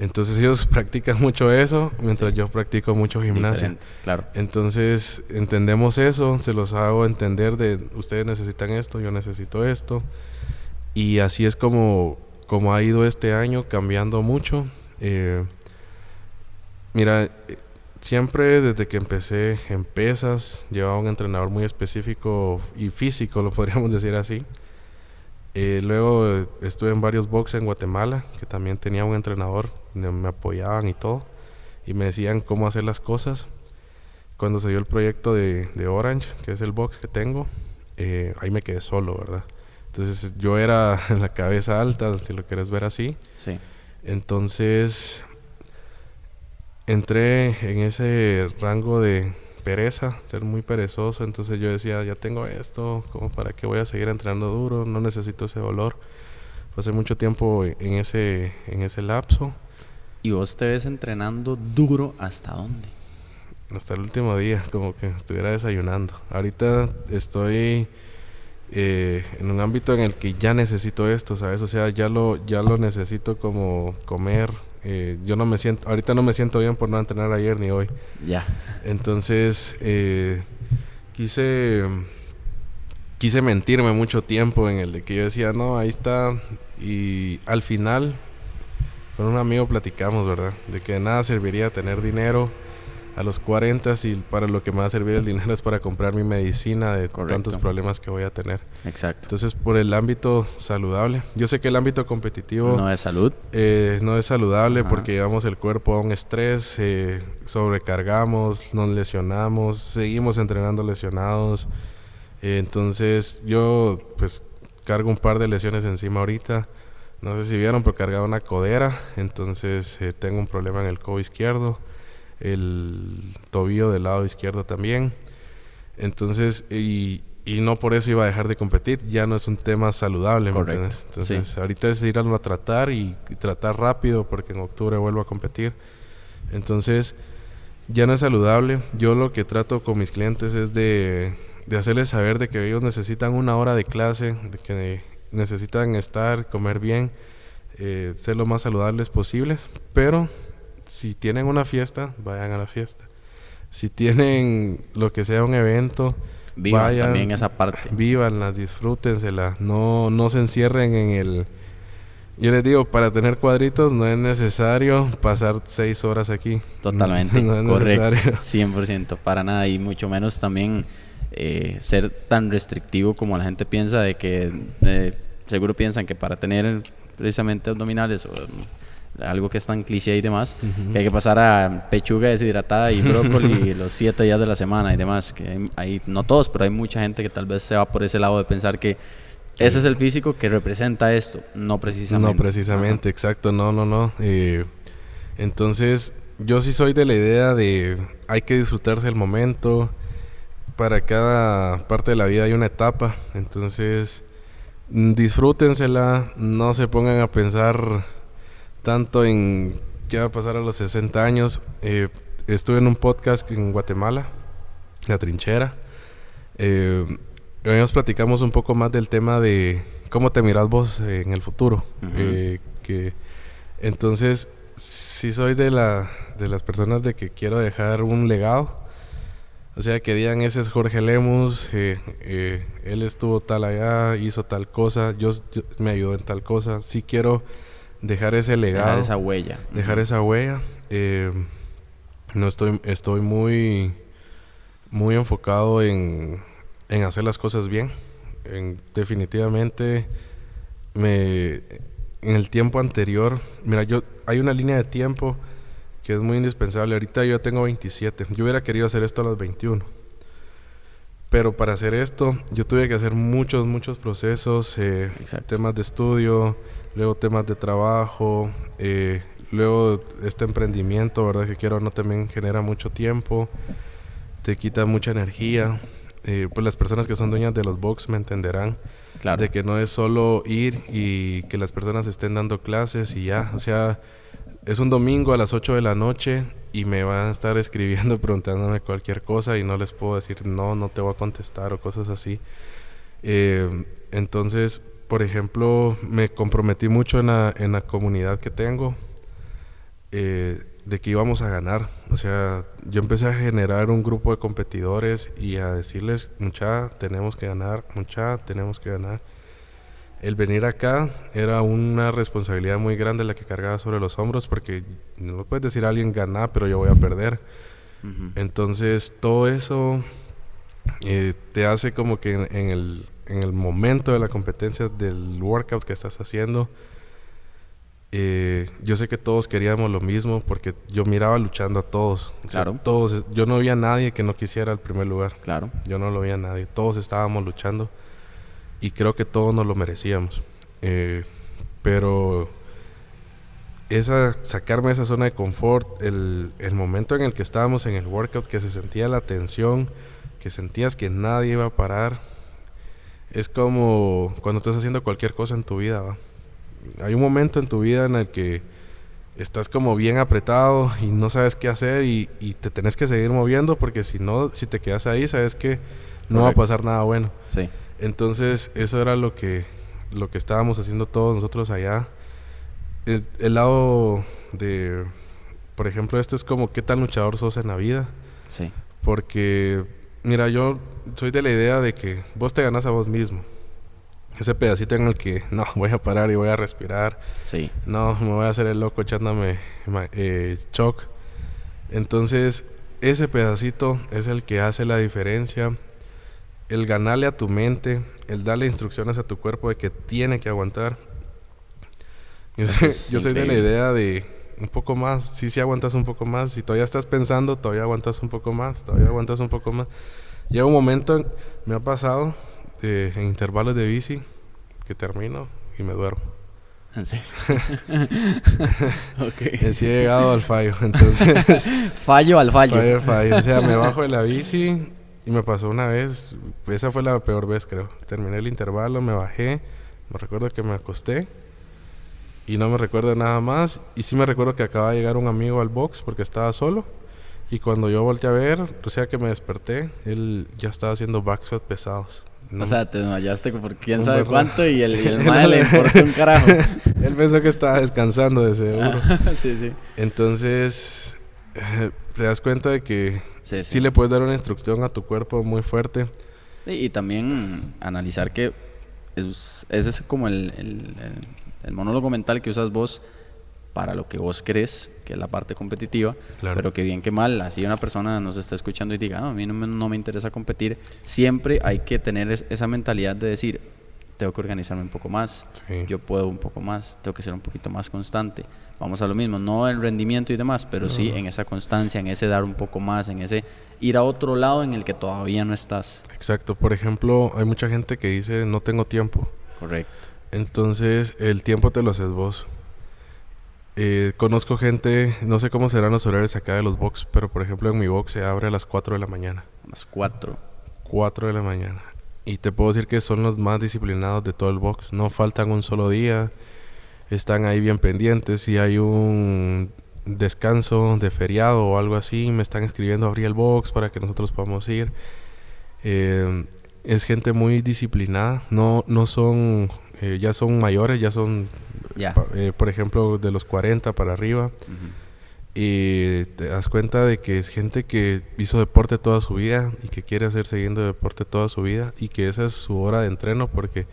Entonces ellos practican mucho eso, mientras yo practico mucho gimnasia. claro. Entonces entendemos eso, se los hago entender de ustedes necesitan esto, yo necesito esto. Y así es como, como ha ido este año cambiando mucho. Eh, mira, siempre desde que empecé en pesas, llevaba un entrenador muy específico y físico, lo podríamos decir así. Eh, luego estuve en varios boxes en Guatemala, que también tenía un entrenador, me apoyaban y todo, y me decían cómo hacer las cosas. Cuando se dio el proyecto de, Orange, que es el box que tengo, eh, ahí me quedé solo, ¿verdad? Entonces yo era la cabeza alta, si lo quieres ver así. Sí. Entonces entré en ese rango de pereza, ser muy perezoso, entonces yo decía, ya tengo esto, como para qué voy a seguir entrenando duro, no necesito ese dolor. Pasé mucho tiempo en ese en ese lapso. ¿Y vos te ves entrenando duro hasta dónde? Hasta el último día, como que estuviera desayunando. Ahorita estoy eh, en un ámbito en el que ya necesito esto, ¿sabes? O sea, ya lo, ya lo necesito como comer. Eh, yo no me siento, ahorita no me siento bien por no entrenar ayer ni hoy. Ya. Entonces, eh, quise, quise mentirme mucho tiempo en el de que yo decía, no, ahí está. Y al final, con un amigo platicamos, ¿verdad? De que de nada serviría tener dinero a los 40 y para lo que me va a servir el dinero es para comprar mi medicina de tantos problemas que voy a tener. Exacto. Entonces, por el ámbito saludable, yo sé que el ámbito competitivo no es salud. Eh, no es saludable porque llevamos el cuerpo a un estrés, eh, sobrecargamos, nos lesionamos, seguimos entrenando lesionados. Eh, entonces, yo pues cargo un par de lesiones encima ahorita. No sé si vieron, pero cargaba una codera, entonces tengo un problema en el codo izquierdo el tobillo del lado izquierdo también. Entonces, y, y, no por eso iba a dejar de competir, ya no es un tema saludable, Entonces, ahorita es ir a tratar y, tratar rápido porque en octubre vuelvo a competir. Entonces, ya no es saludable. Yo lo que trato con mis clientes es de, de hacerles saber de que ellos necesitan una hora de clase, de que necesitan estar, comer bien, eh, ser lo más saludables posibles, pero si tienen una fiesta, vayan a la fiesta. Si tienen lo que sea un evento, Vivan vayan, también esa parte. vívanla, disfrútensela, no, no se encierren en el... Yo les digo, para tener cuadritos no es necesario pasar seis horas aquí. Totalmente, No, es correcto. necesario. 100%, para nada. Y mucho menos también eh, ser tan restrictivo como la gente piensa de que eh, seguro piensan que para tener precisamente abdominales o mm, algo que es tan cliché y demás, que hay que pasar a pechuga deshidratada y brócoli los siete días de la semana y demás. Que hay, hay- no todos, pero hay mucha gente que tal vez se va por ese lado de pensar que ese es el físico que representa esto, no precisamente. No, precisamente, exacto, no, no, no. Eh, entonces, yo sí soy de la idea de hay que disfrutarse el momento. Para cada parte de la vida hay una etapa. Entonces, mm, disfrútensela, no se pongan a pensar tanto en qué va a pasar a los 60 años. Eh, estuve en un podcast en Guatemala, La Trinchera. Eh, hoy nos platicamos un poco más del tema de cómo te miras vos en el futuro. Eh, que entonces, si soy de la de las personas de que quiero dejar un legado. O sea, que digan, ese es Jorge Lemus, eh, eh, él estuvo tal allá, hizo tal cosa, yo, yo- me ayudó en tal cosa. Sí quiero dejar ese legado Dejar esa huella. dejar esa huella. Eh, no estoy, estoy muy, muy enfocado en, en hacer las cosas bien. En- definitivamente, me, en el tiempo anterior, mira, yo hay una línea de tiempo que es muy indispensable. Ahorita yo tengo 27. Yo hubiera querido hacer esto a los 21. Pero para hacer esto, yo tuve que hacer muchos, muchos procesos, eh, temas de estudio, luego temas de trabajo, eh, luego este emprendimiento, ¿verdad? Que quiero no también genera mucho tiempo, te quita mucha energía. Eh, pues las personas que son dueñas de los box me entenderán Claro. de que no es solo ir y que las personas estén dando clases y ya, o sea, es un domingo a las 8 de la noche y me van a estar escribiendo preguntándome cualquier cosa y no les puedo decir no, no te voy a contestar o cosas así. Eh, entonces, por ejemplo, me comprometí mucho en la, en la comunidad que tengo eh, de que íbamos a ganar. O sea, yo empecé a generar un grupo de competidores y a decirles, mucha, tenemos que ganar, mucha, tenemos que ganar. El venir acá era una responsabilidad muy grande la que cargaba sobre los hombros porque no le puedes decir a alguien ganar, pero yo voy a perder. Entonces todo eso eh, te hace como que en, en el, en el momento de la competencia del workout que estás haciendo, eh, yo sé que todos queríamos lo mismo porque yo miraba luchando a todos. O sea, Claro. todos, yo no veía a nadie que no quisiera el primer lugar. Claro. Yo no lo veía a nadie. Todos estábamos luchando y creo que todos nos lo merecíamos. Eh, pero esa, sacarme de esa zona de confort, el, el momento en el que estábamos en el workout, que se sentía la tensión, que sentías que nadie iba a parar, es como cuando estás haciendo cualquier cosa en tu vida. ¿va? Hay un momento en tu vida en el que estás como bien apretado y no sabes qué hacer y, y te tenés que seguir moviendo porque si no, si te quedas ahí, sabes que no va a pasar nada bueno. Sí. Entonces, eso era lo que, lo que estábamos haciendo todos nosotros allá. El, el lado de, por ejemplo, esto es como qué tan luchador sos en la vida. Sí. Porque, mira, yo soy de la idea de que vos te ganas a vos mismo. Ese pedacito en el que, no, voy a parar y voy a respirar. Sí. No, me voy a hacer el loco echándome ma- eh, shock. Entonces, ese pedacito es el que hace la diferencia. El ganarle a tu mente, el darle instrucciones a tu cuerpo de que tiene que aguantar. Yo, soy- yo soy de la idea de un poco más. Sí, sí aguantas un poco más. Si todavía estás pensando, todavía aguantas un poco más. Todavía aguantas un poco más. Llega un momento, en- me ha pasado eh, en intervalos de bici, que termino y me duermo. En serio. ok. Y así he llegado al fallo. Entonces, Fallo al fallo. fallo, fallo. O sea, me bajo de la bici y me pasó una vez. Esa fue la peor vez, creo. Terminé el intervalo, me bajé. Me recuerdo que me acosté. Y no me recuerdo nada más. Y sí me recuerdo que acaba de llegar un amigo al box porque estaba solo. Y cuando yo volteé a ver, o sea que me desperté, él ya estaba haciendo back squat pesados. O sea, te desmayaste por quién sabe cuánto y el, y el mae le importó un carajo. Él pensó que estaba descansando de seguro. sí, sí. Entonces, te das cuenta de que sí, le puedes dar una instrucción a tu cuerpo muy fuerte. Y, también analizar que es, ese es como el, el, el monólogo mental que usas vos para lo que vos crees, que es la parte competitiva, pero que bien que mal, así una persona nos está escuchando y diga, ah, a mí no me, no me, interesa competir, siempre hay que tener esa mentalidad de decir, tengo que organizarme un poco más, yo puedo un poco más, tengo que ser un poquito más constante. Vamos a lo mismo, no el rendimiento y demás, pero sí en esa constancia, en ese dar un poco más, en ese ir a otro lado en el que todavía no estás. Exacto, por ejemplo, hay mucha gente que dice, no tengo tiempo. Correcto. Entonces, el tiempo te lo haces vos. Eh, conozco gente, no sé cómo serán los horarios acá de los box, pero por ejemplo en mi box se abre a las 4 de la mañana. A las 4. 4 de la mañana. Y te puedo decir que son los más disciplinados de todo el box. No faltan un solo día. Están ahí bien pendientes. Si hay un descanso de feriado o algo así, me están escribiendo abrir el box para que nosotros podamos ir. Eh, es gente muy disciplinada. No, no son, eh, ya son mayores, ya son eh, por ejemplo, de los 40 para arriba. Y te das cuenta de que es gente que hizo deporte toda su vida y que quiere hacer siguiendo deporte toda su vida y que esa es su hora de entreno porque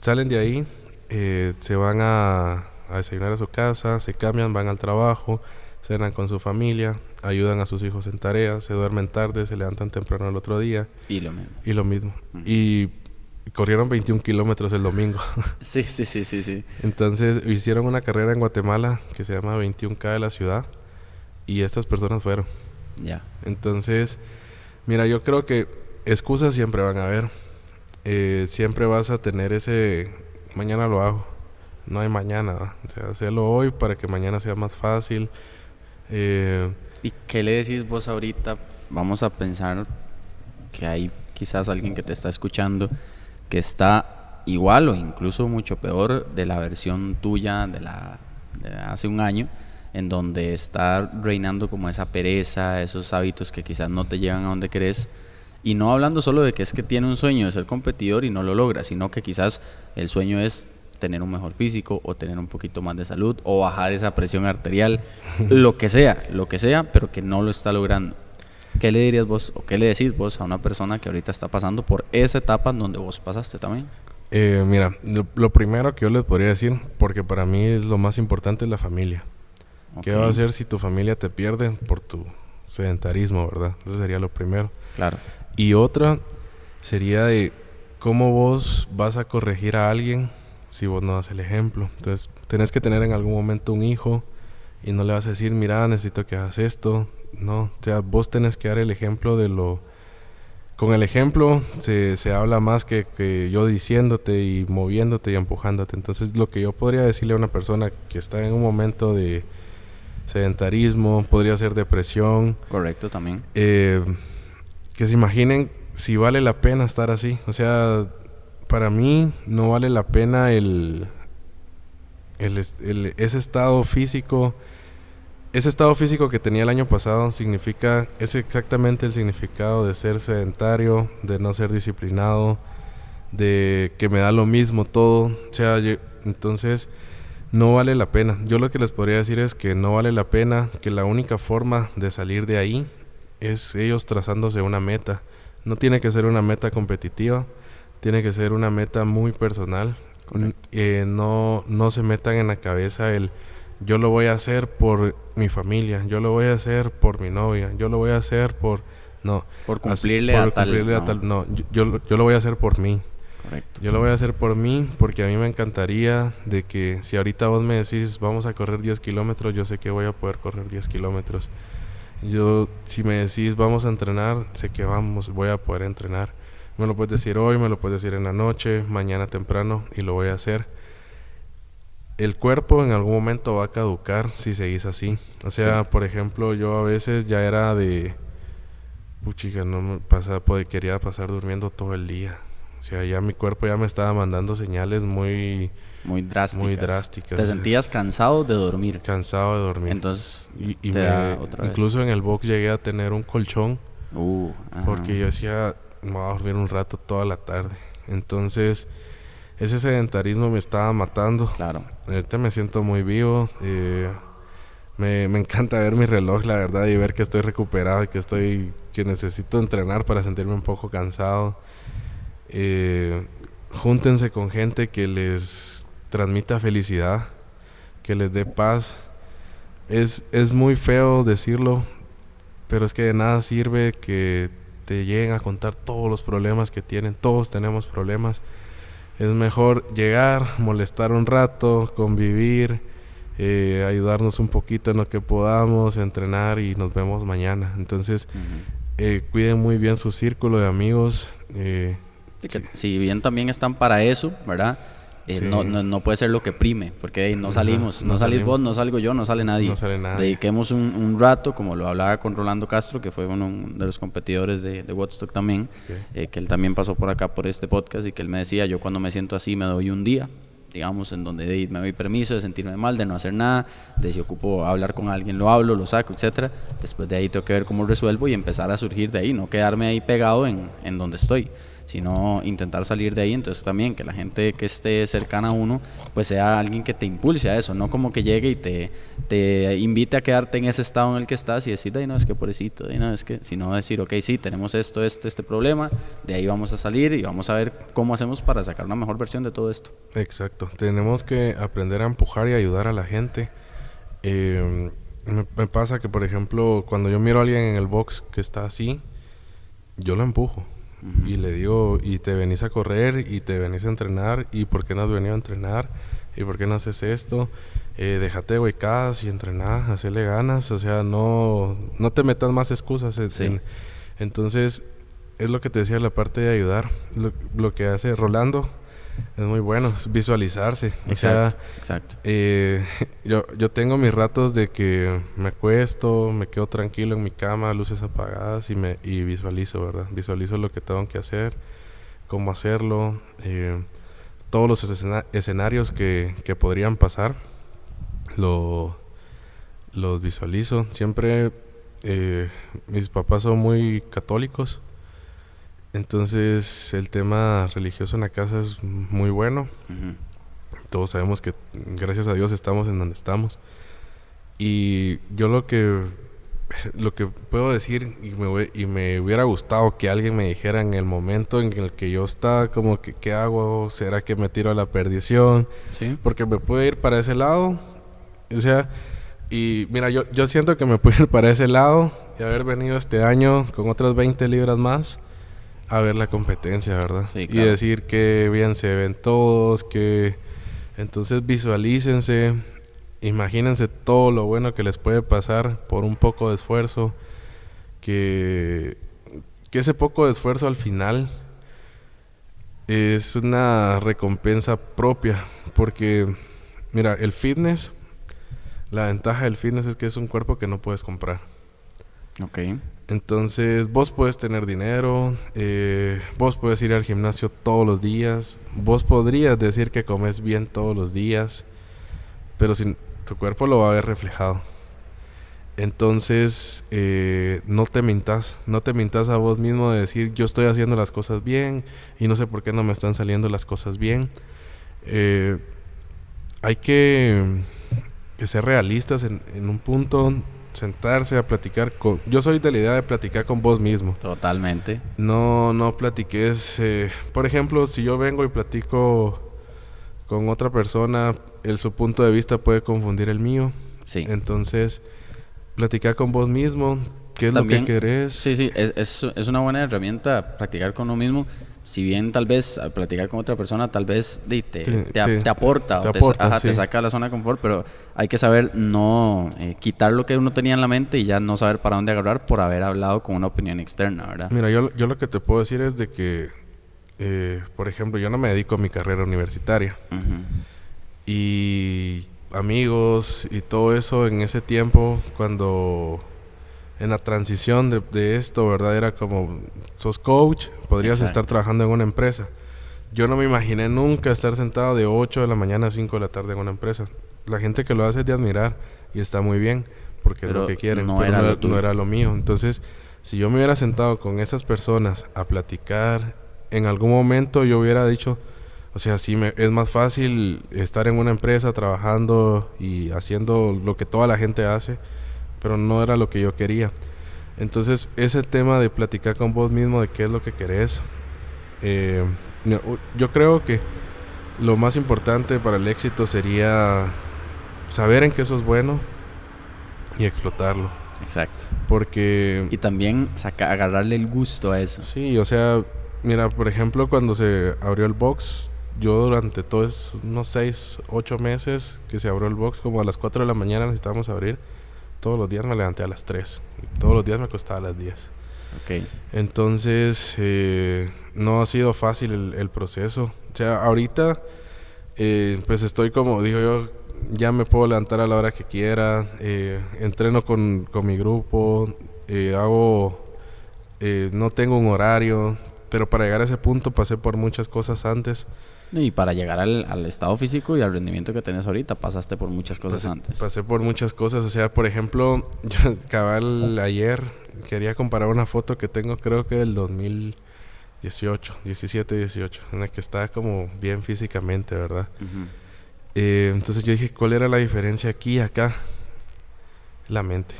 salen de ahí, eh, se van a, a desayunar a su casa, se cambian, van al trabajo, cenan con su familia, ayudan a sus hijos en tareas, se duermen tarde, se levantan temprano el otro día. Y lo mismo. Y lo mismo. Y corrieron 21 kilómetros el domingo. Sí, sí, sí, sí, sí. Entonces hicieron una carrera en Guatemala que se llama 21K de la ciudad y estas personas fueron. Ya. Entonces, mira, yo creo que excusas siempre van a haber. Eh, siempre vas a tener ese, mañana lo hago. No hay mañana, o sea, hacerlo hoy para que mañana sea más fácil. Eh, ¿Y qué le decís vos ahorita? Vamos a pensar que hay quizás alguien que te está escuchando que está igual o incluso mucho peor de la versión tuya de, la, de hace un año, en donde está reinando como esa pereza, esos hábitos que quizás no te llevan a donde crees. Y no hablando solo de que es que tiene un sueño de ser competidor y no lo logra, sino que quizás el sueño es tener un mejor físico o tener un poquito más de salud o bajar esa presión arterial, lo que sea, lo que sea, pero que no lo está logrando. ¿Qué le dirías vos o qué le decís vos a una persona que ahorita está pasando por esa etapa donde vos pasaste también? Eh, mira, lo, primero que yo les podría decir, porque para mí es lo más importante, es la familia. ¿Qué va a hacer si tu familia te pierde por tu sedentarismo, verdad? Eso sería lo primero. Claro. Y otra sería de cómo vos vas a corregir a alguien si vos no das el ejemplo. Entonces, tenés que tener en algún momento un hijo y no le vas a decir, mira, necesito que hagas esto, no, o sea, vos tenés que dar el ejemplo de lo... Con el ejemplo se, se habla más que, que, yo diciéndote y moviéndote y empujándote. Entonces lo que yo podría decirle a una persona que está en un momento de sedentarismo, podría ser depresión. Correcto, también. Eh, que se imaginen si vale la pena estar así. O sea, para mí no vale la pena el, el, ese estado físico ese estado físico que tenía el año pasado significa, es exactamente el significado de ser sedentario, de no ser disciplinado, de que me da lo mismo todo. O sea, entonces no vale la pena. Yo lo que les podría decir es que no vale la pena, que la única forma de salir de ahí es ellos trazándose una meta. No tiene que ser una meta competitiva, tiene que ser una meta muy personal. Eh, no, no se metan en la cabeza el yo lo voy a hacer por mi familia, yo lo voy a hacer por mi novia, yo lo voy a hacer por... No. Por cumplirle, a, tal, no. yo, yo, lo voy a hacer por mí. Correcto. Yo lo voy a hacer por mí porque a mí me encantaría de que si ahorita vos me decís vamos a correr 10 kilómetros, yo sé que voy a poder correr 10 kilómetros. Yo, si me decís vamos a entrenar, sé que vamos, voy a poder entrenar. Me lo puedes decir hoy, me lo puedes decir en la noche, mañana temprano y lo voy a hacer el cuerpo en algún momento va a caducar si seguís así. O sea, por ejemplo, yo a veces ya era de puchica, no me pasaba, quería pasar durmiendo todo el día. O sea, ya mi cuerpo ya me estaba mandando señales muy muy drásticas. Muy drásticas. Te sentías cansado de dormir. Cansado de dormir. Entonces, incluso en el box llegué a tener un colchón. Uh, porque yo decía, me voy a dormir un rato toda la tarde. Entonces, ese sedentarismo me estaba matando. Claro. Ahorita me siento muy vivo. Eh, me, me, encanta ver mi reloj, la verdad, y ver que estoy recuperado y que estoy, que necesito entrenar para sentirme un poco cansado. Eh, júntense con gente que les transmita felicidad, que les dé paz. Es, es muy feo decirlo, pero es que de nada sirve que te lleguen a contar todos los problemas que tienen. Todos tenemos problemas. Es mejor llegar, molestar un rato, convivir, eh, ayudarnos un poquito en lo que podamos, entrenar y nos vemos mañana. Entonces, eh, cuiden muy bien su círculo de amigos. Eh, si bien también están para eso, ¿verdad? Eh, no, no, puede ser lo que prime, porque no salimos, no, salís vos, no salgo yo, no sale nadie. No sale nadie. Dediquemos un, rato, como lo hablaba con Rolando Castro, que fue uno de los competidores de, de Woodstock también, eh, que él también pasó por acá por este podcast y que él me decía, yo cuando me siento así me doy un día, digamos, en donde me doy permiso de sentirme mal, de no hacer nada, de si ocupo hablar con alguien, lo hablo, lo saco, etcétera. Después de ahí tengo que ver cómo resuelvo y empezar a surgir de ahí, no quedarme ahí pegado en, en donde estoy sino intentar salir de ahí. Entonces también que la gente que esté cercana a uno, pues sea alguien que te impulse a eso, no como que llegue y te, te invite a quedarte en ese estado en el que estás y decir, no, es que pobrecito, no, es que, sino decir, ok, sí, tenemos esto, este, este problema, de ahí vamos a salir y vamos a ver cómo hacemos para sacar una mejor versión de todo esto. Exacto, tenemos que aprender a empujar y ayudar a la gente. Eh, me, me pasa que, por ejemplo, cuando yo miro a alguien en el box que está así, yo lo empujo. Y le digo, y te venís a correr y te venís a entrenar, y por qué no has venido a entrenar, y por qué no haces esto, eh, déjate huecadas y entrenar, hacerle ganas, o sea, no, no te metas más excusas. entonces, es lo que te decía la parte de ayudar, lo que hace Rolando es muy bueno, es visualizarse. Exacto, exacto. Eh, yo, yo tengo mis ratos de que me acuesto, me quedo tranquilo en mi cama, luces apagadas y, me, y visualizo, ¿verdad? Visualizo lo que tengo que hacer, cómo hacerlo, eh, todos los escenarios que, que podrían pasar, lo, los visualizo. Siempre eh, mis papás son muy católicos entonces el tema religioso en la casa es muy bueno. Todos sabemos que gracias a Dios estamos en donde estamos. Y yo lo que lo que puedo decir y me, y me hubiera gustado que alguien me dijera en el momento en el que yo estaba como que qué hago, será que me tiro a la perdición, porque me puedo ir para ese lado, o sea, y mira, yo, yo siento que me puedo ir para ese lado y haber venido este año con otras 20 libras más a ver la competencia, ¿verdad? Y decir que bien se ven todos, que entonces visualícense, imagínense todo lo bueno que les puede pasar por un poco de esfuerzo, que, que ese poco de esfuerzo al final es una recompensa propia, porque mira, el fitness, la ventaja del fitness es que es un cuerpo que no puedes comprar. Ok. Entonces, vos puedes tener dinero, eh, vos puedes ir al gimnasio todos los días, vos podrías decir que comes bien todos los días, pero sin, tu cuerpo lo va a ver reflejado. Entonces, eh, no te mintas, no te mintas a vos mismo de decir yo estoy haciendo las cosas bien y no sé por qué no me están saliendo las cosas bien. Eh, hay que, ser realistas en, en un punto sentarse a platicar con... Yo soy de la idea de platicar con vos mismo. Totalmente. No, no platiques... Eh, por ejemplo, si yo vengo y platico con otra persona, el, su punto de vista puede confundir el mío. Sí. Entonces, platicar con vos mismo, qué es lo que querés. Sí, sí, es, es, es una buena herramienta practicar con uno mismo si bien tal vez al platicar con otra persona tal vez te, te, aporta o te, saca de la zona de confort, pero hay que saber no eh, quitar lo que uno tenía en la mente y ya no saber para dónde agarrar por haber hablado con una opinión externa, ¿verdad? Mira, yo, yo lo que te puedo decir es de que, eh, por ejemplo, yo no me dedico a mi carrera universitaria. Y amigos y todo eso en ese tiempo, cuando en la transición de, de, esto, ¿verdad? Era como, sos coach, podrías estar trabajando en una empresa. Yo no me imaginé nunca estar sentado de 8 de la mañana a 5 de la tarde en una empresa. La gente que lo hace es de admirar y está muy bien porque es lo que quieren, no, pero era, no, era lo mío. Entonces, si yo me hubiera sentado con esas personas a platicar, en algún momento yo hubiera dicho, o sea, sí, me, es más fácil estar en una empresa trabajando y haciendo lo que toda la gente hace, pero no era lo que yo quería. Entonces, ese tema de platicar con vos mismo de qué es lo que querés, eh, yo creo que lo más importante para el éxito sería saber en qué sos bueno y explotarlo. Exacto. Porque... Y también saca, agarrarle el gusto a eso. Sí, o sea, mira, por ejemplo, cuando se abrió el box, yo durante todos unos 6, 8 meses que se abrió el box, como a las 4 de la mañana necesitábamos abrir, todos los días me levanté a las 3. Y todos los días me costaba a las 10. Okay. Entonces, eh, no ha sido fácil el, el, proceso. O sea, ahorita, eh, pues estoy como, digo yo, ya me puedo levantar a la hora que quiera, eh, entreno con, con, mi grupo, eh, hago, eh, no tengo un horario, pero para llegar a ese punto pasé por muchas cosas antes. Y para llegar al, al estado físico y al rendimiento que tenés ahorita, pasaste por muchas cosas pasé, antes. Pasé por muchas cosas, o sea, por ejemplo, yo cabal ayer quería comparar una foto que tengo creo que del 2018, 17, 18, en la que estaba como bien físicamente, ¿verdad? Uh -huh. Eh, entonces yo dije, ¿cuál era la diferencia aquí y acá? La mente.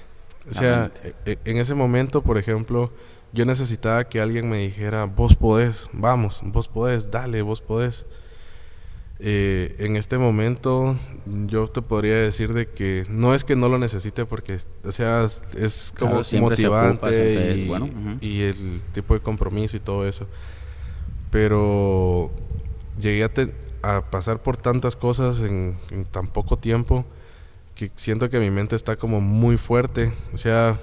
O sea, mente. e- en ese momento, por ejemplo, yo necesitaba que alguien me dijera, vos podés, vamos, vos podés, dale, vos podés. Eh, en este momento yo te podría decir de que no es que no lo necesite porque, o sea, es- como Claro, ocupa, motivante es y, bueno, ujú. y el tipo de compromiso y todo eso. Pero llegué a, te- a pasar por tantas cosas en, en tan poco tiempo que siento que mi mente está como muy fuerte. O sea,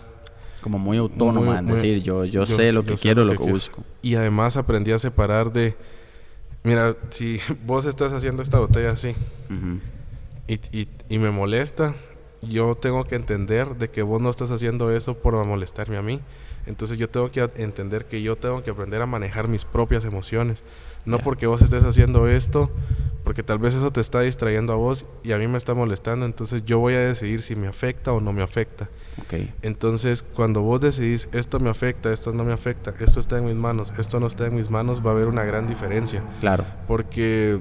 Como muy autónoma Muy- en muy- decir, yo, yo, yo- sé lo que quiero, lo que quiero. busco. y además aprendí a separar de, mira, si vos estás haciendo esta botella así Ujú. y, y, y me molesta, yo tengo que entender de que vos no estás haciendo eso por molestarme a mí. Entonces yo tengo que entender que yo tengo que aprender a manejar mis propias emociones. No Ya. porque vos estés haciendo esto, porque tal vez eso te está distrayendo a vos y a mí me está molestando. Entonces yo voy a decidir si me afecta o no me afecta. Ok. Entonces, cuando vos decidís, esto me afecta, esto no me afecta, esto está en mis manos, esto no está en mis manos, va a haber una gran diferencia. Claro. Porque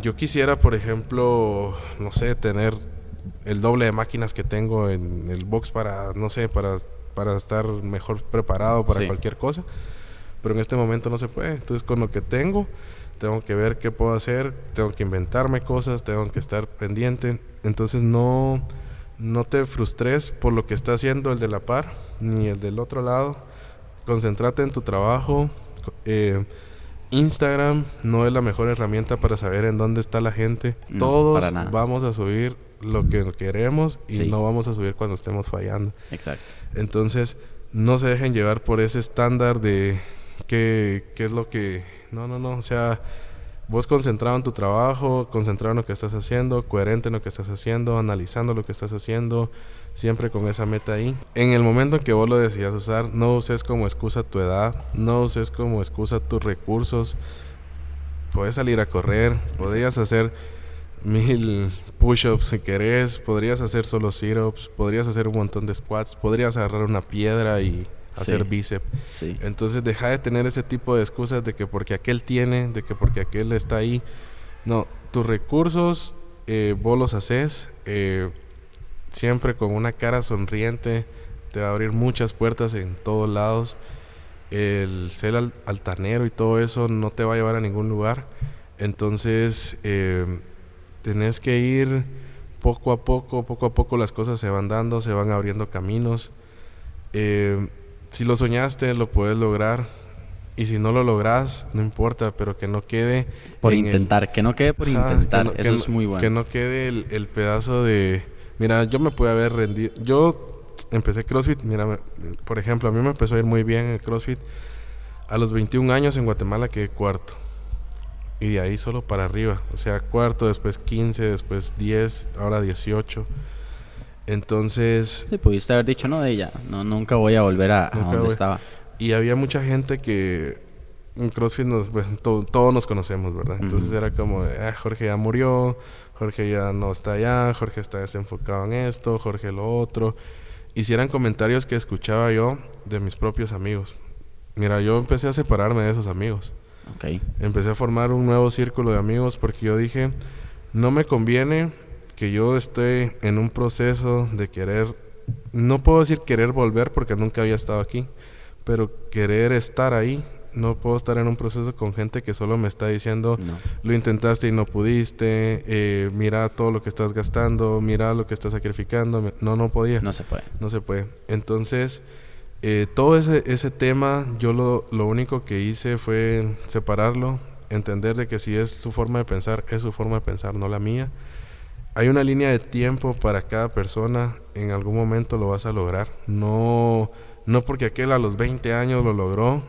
yo quisiera, por ejemplo, no sé, tener el doble de máquinas que tengo en el box para, no sé, para, para estar mejor preparado para Sí. cualquier cosa. Pero en este momento no se puede. Entonces, con lo que tengo, tengo que ver qué puedo hacer, tengo que inventarme cosas, tengo que estar pendiente. Entonces, no, no te frustres por lo que está haciendo el de la par ni el del otro lado. Concéntrate en tu trabajo. eh, Instagram no es la mejor herramienta para saber en dónde está la gente. No, Todos vamos a subir lo que queremos y Sí. no vamos a subir cuando estemos fallando. Exacto. Entonces, no se dejen llevar por ese estándar de qué, qué es lo que... No, no, no. O sea, vos concentrado en tu trabajo, concentrado en lo que estás haciendo, coherente en lo que estás haciendo, analizando lo que estás haciendo, siempre con esa meta ahí. En el momento en que vos lo decidas usar, no uses como excusa tu edad, no uses como excusa tus recursos. Puedes salir a correr, podrías hacer mil push-ups si querés, podrías hacer solo sit-ups, podrías hacer un montón de squats, podrías agarrar una piedra y hacer Sí. bíceps. Sí. Entonces deja de tener ese tipo de excusas de que porque aquel tiene, de que porque aquel está ahí. No, tus recursos eh, vos los haces eh, siempre con una cara sonriente, te va a abrir muchas puertas en todos lados. El ser al- altanero y todo eso no te va a llevar a ningún lugar. Entonces eh, tenés que ir poco a poco, poco a poco las cosas se van dando, se van abriendo caminos. Eh, si lo soñaste, lo puedes lograr. Y si no lo logras, no importa, pero que no quede... Por en el- intentar, que no quede por Ajá, que intentar. no- Eso no- es muy bueno. Que no quede el, el pedazo de... Mira, yo me pude haber rendido... Yo empecé CrossFit, mira, por ejemplo, a mí me empezó a ir muy bien el CrossFit. A los 21 años en Guatemala quedé cuarto. Y de ahí solo para arriba. O sea, cuarto, después 15, después 10, ahora 18. Entonces, Sí, pudiste haber dicho, no, de ella. No, nunca voy a volver a, a donde voy. estaba. y había mucha gente que en CrossFit nos, pues, to- todos nos conocemos, ¿verdad? Entonces Ujú. era como, ah, Jorge ya murió, Jorge ya no está allá, Jorge está desenfocado en esto, Jorge lo otro. hicieran comentarios que escuchaba yo de mis propios amigos. Mira, yo empecé a separarme de esos amigos. Ok. Empecé a formar un nuevo círculo de amigos porque yo dije, no me conviene que yo esté en un proceso de querer, no puedo decir querer volver porque nunca había estado aquí, pero querer estar ahí. No puedo estar en un proceso con gente que solo me está diciendo, No. lo intentaste y no pudiste, eh, mira todo lo que estás gastando, mira lo que estás sacrificando. No, no podía. No se puede. No se puede. Entonces, eh, todo ese, ese tema, yo lo, lo único que hice fue separarlo, entender de que si es su forma de pensar, es su forma de pensar, no la mía. Hay una línea de tiempo para cada persona, en algún momento lo vas a lograr. No, no porque aquel a los 20 años lo logró,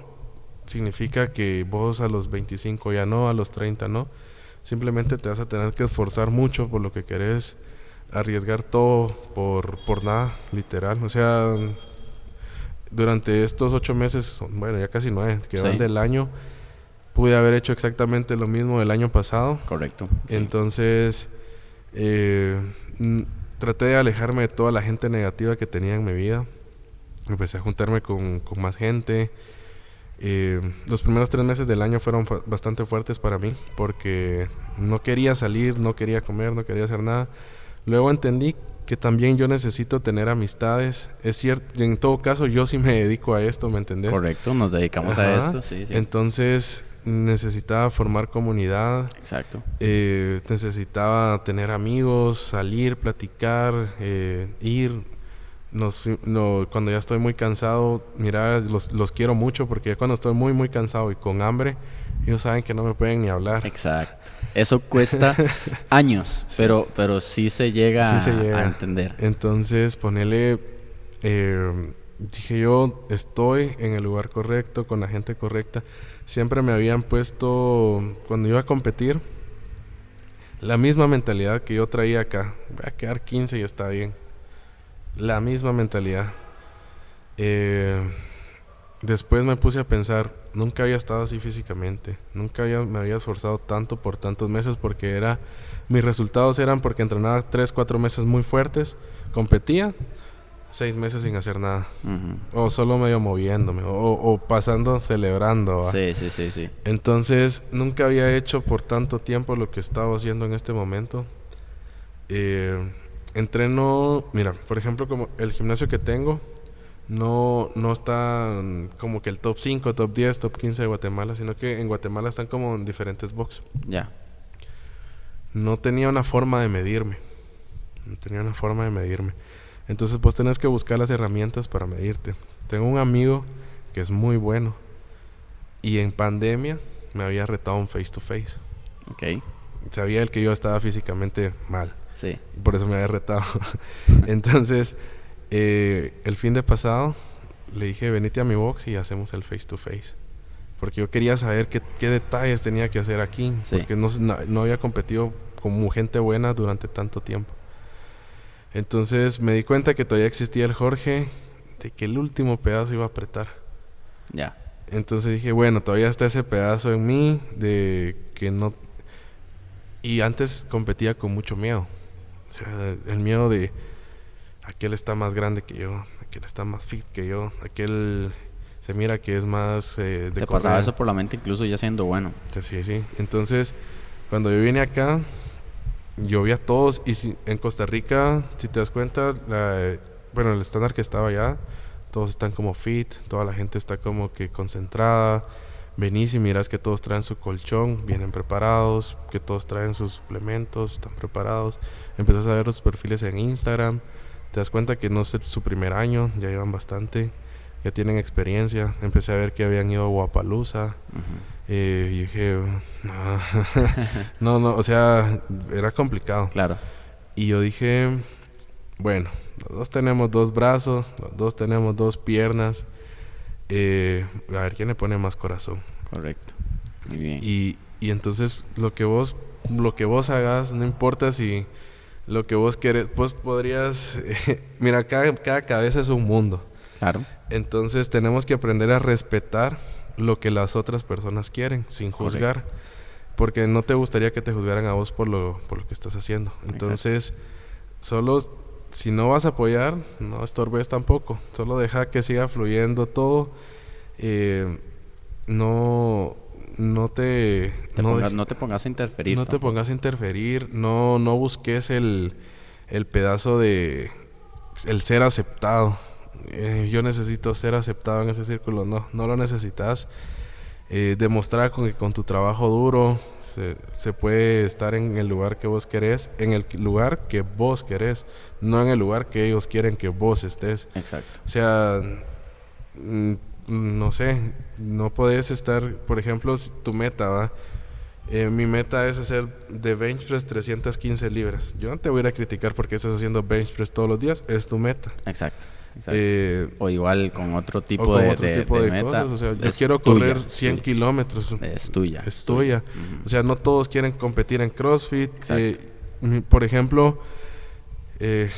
significa que vos a los 25 ya no, a los 30 no. Simplemente te vas a tener que esforzar mucho por lo que querés, arriesgar todo por, por nada, literal. O sea, durante estos ocho meses, bueno, ya casi nueve, que van Sí. del año, pude haber hecho exactamente lo mismo del año pasado. Correcto. sí. Entonces, eh, traté de alejarme de toda la gente negativa que tenía en mi vida. Empecé a juntarme con, con más gente. Eh, los primeros tres meses del año fueron bastante fuertes para mí porque no quería salir, no quería comer, no quería hacer nada. Luego entendí que también yo necesito tener amistades. Es cierto, en todo caso yo sí me dedico a esto, ¿me entendés? Correcto, nos dedicamos a Ajá. esto, sí, sí. Entonces necesitaba formar comunidad, Exacto. eh, necesitaba tener amigos, salir, platicar, eh, ir. Nos no, cuando ya estoy muy cansado, mira, los, los quiero mucho porque ya cuando estoy muy, muy cansado y con hambre, ellos saben que no me pueden ni hablar. Exacto. Eso cuesta años, pero, pero sí se llega, Sí se a- llega. a entender. Entonces, ponele, eh, dije yo, estoy en el lugar correcto, con la gente correcta. Siempre me habían puesto, cuando iba a competir, la misma mentalidad que yo traía acá. Voy a quedar 15 y está bien. La misma mentalidad. Eh, después me puse a pensar, nunca había estado así físicamente. Nunca había- me había esforzado tanto por tantos meses porque era... Mis resultados eran porque entrenaba 3, 4 meses muy fuertes, competía, 6 meses sin hacer nada. O solo medio moviéndome, o, o pasando celebrando. ¿va? Sí, sí, sí, sí. Entonces, nunca había hecho por tanto tiempo lo que estaba haciendo en este momento. Eh, entreno, mira, por ejemplo, como el gimnasio que tengo, no, no está como que el top 5, top 10, top 15 de Guatemala, sino que en Guatemala están como en diferentes boxes. Ya. No tenía una forma de medirme. No tenía una forma de medirme. Entonces, pues tenés que buscar las herramientas para medirte. Tengo un amigo que es muy bueno. Y en pandemia me había retado un face to face. Ok. Sabía él que yo estaba físicamente mal. Sí. y Por eso me había retado. Entonces, eh, el fin de pasado le dije, venite a mi box y hacemos el face to face. Porque yo quería saber qué, qué detalles tenía que hacer aquí. Sí. Porque no, no, había competido como gente buena durante tanto tiempo. Entonces me di cuenta que todavía existía el Jorge, de que el último pedazo iba a apretar. Ya. Entonces dije, bueno, todavía está ese pedazo en mí de que no... Y antes competía con mucho miedo. O sea, el miedo de aquel está más grande que yo, aquel está más fit que yo, aquel se mira que es más eh, de Te pasaba eso por la mente incluso ya siendo bueno. Sí, sí. Entonces, cuando yo vine acá, yo vi a todos y en Costa Rica, si te das cuenta, la- bueno, el estándar que estaba allá, todos están como fit, toda la gente está como que concentrada. Venís y miras que todos traen su colchón, vienen preparados, que todos traen sus suplementos, están preparados. Empezás a ver los perfiles en Instagram, te das cuenta que no es su primer año, ya llevan bastante, ya tienen experiencia. Empecé a ver que habían ido a Guapalusa. Eh, y dije, "Ah". no, no, o sea, era complicado. Claro. Y yo dije, bueno, los dos tenemos dos brazos, los dos tenemos dos piernas. eh, a ver quién le pone más corazón. Correcto. Muy bien. Y, y entonces lo que vos, lo que vos hagas, no importa si lo que vos querés, vos podrías, mira, cada, cada cabeza es un mundo. Claro. Entonces tenemos que aprender a respetar lo que las otras personas quieren, sin juzgar. Porque no te gustaría que te juzgaran a vos por lo, por lo que estás haciendo. Entonces, solo si no vas a apoyar, no estorbes tampoco. Solo deja que siga fluyendo todo. Eh, no, no te... no, te pongas a interferir. No te pongas a interferir. No, no busques el, el pedazo de... El ser aceptado. Eh, yo necesito ser aceptado en ese círculo. No, no lo necesitas. Eh, demostrar con que con tu trabajo duro se, se, puede estar en el lugar que vos querés, en el lugar que vos querés, no en el lugar que ellos quieren que vos estés. Exacto. O sea, mm, no sé, no podés estar, por ejemplo, tu meta, ¿va? Eh, mi meta es hacer de bench press 315 libras. Yo no te voy a criticar porque estás haciendo bench press todos los días, es tu meta. Exacto. Eh, o igual con otro tipo de, meta. O sea, yo quiero correr 100 kilómetros. Es tuya. Es tuya. O sea, no todos quieren competir en CrossFit. Eh, por ejemplo, eh,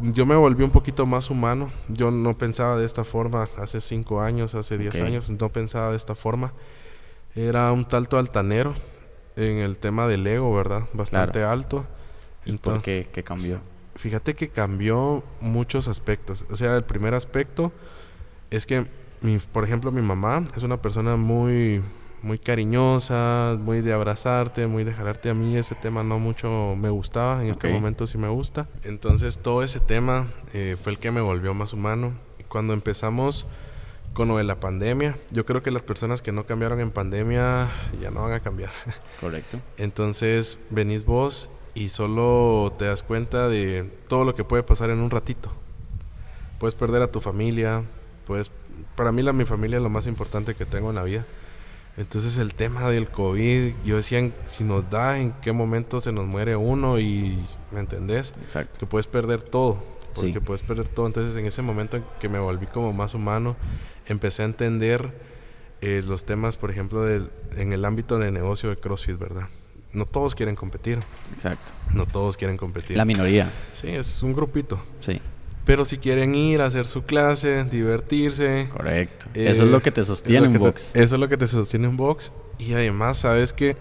yo me volví un poquito más humano. Yo no pensaba de esta forma hace 5 años, hace 10 años. No pensaba de esta forma. Era un talto altanero en el tema del ego, ¿verdad? Bastante alto. ¿Y por qué? ¿Qué cambió? Fíjate que cambió muchos aspectos. O sea, el primer aspecto es que, mi, por ejemplo, mi mamá es una persona muy, muy cariñosa, muy de abrazarte, muy de jalarte. A mí ese tema no mucho me gustaba, en este momento sí me gusta. Entonces todo ese tema eh, fue el que me volvió más humano. Cuando empezamos con lo de la pandemia, yo creo que las personas que no cambiaron en pandemia ya no van a cambiar. Correcto. Entonces venís vos y solo te das cuenta de todo lo que puede pasar en un ratito. Puedes perder a tu familia, pues para mí la mi familia es lo más importante que tengo en la vida. Entonces el tema del COVID, yo decía, si nos da, en qué momento se nos muere uno y, ¿me entendés? Exacto. Que puedes perder todo, porque puedes perder todo. Entonces en ese momento en que me volví como más humano, empecé a entender eh, los temas, por ejemplo, del, en el ámbito de negocio de CrossFit, ¿verdad? No todos quieren competir. Exacto. No todos quieren competir. La minoría. Sí, es un grupito. Sí. Pero si quieren ir a hacer su clase, divertirse. Correcto. eso es lo que te sostiene en box. eso es lo que te sostiene en box. Y además, sabes que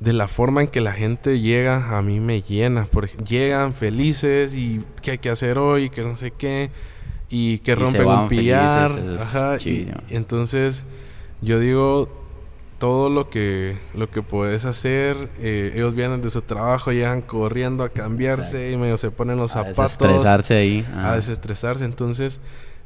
de la forma en que la gente llega, a mí me llena. Porque llegan felices y qué hay que hacer hoy, que no sé qué. Y que rompen un pillar. Ajá, y entonces, yo digo, todo lo que, lo que puedes hacer. Eh, ellos vienen de su trabajo, llegan corriendo a cambiarse y medio se ponen los zapatos. A desestresarse ahí. A desestresarse. Entonces,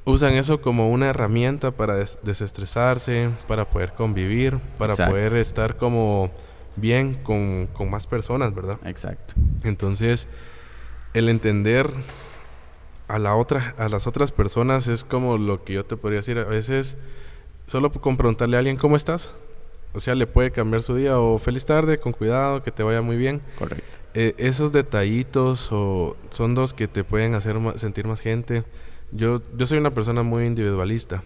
usan eso como una herramienta para desestresarse, para poder convivir, para poder estar como bien con, con, más personas, ¿verdad? Exacto. Entonces, el entender a la otra, a las otras personas es como lo que yo te podría decir. A veces, solo con preguntarle a alguien cómo estás, o sea, le puede cambiar su día o feliz tarde, con cuidado, que te vaya muy bien. Correcto. Eh, esos detallitos o son dos que te pueden hacer sentir más gente. Yo, yo soy una persona muy individualista,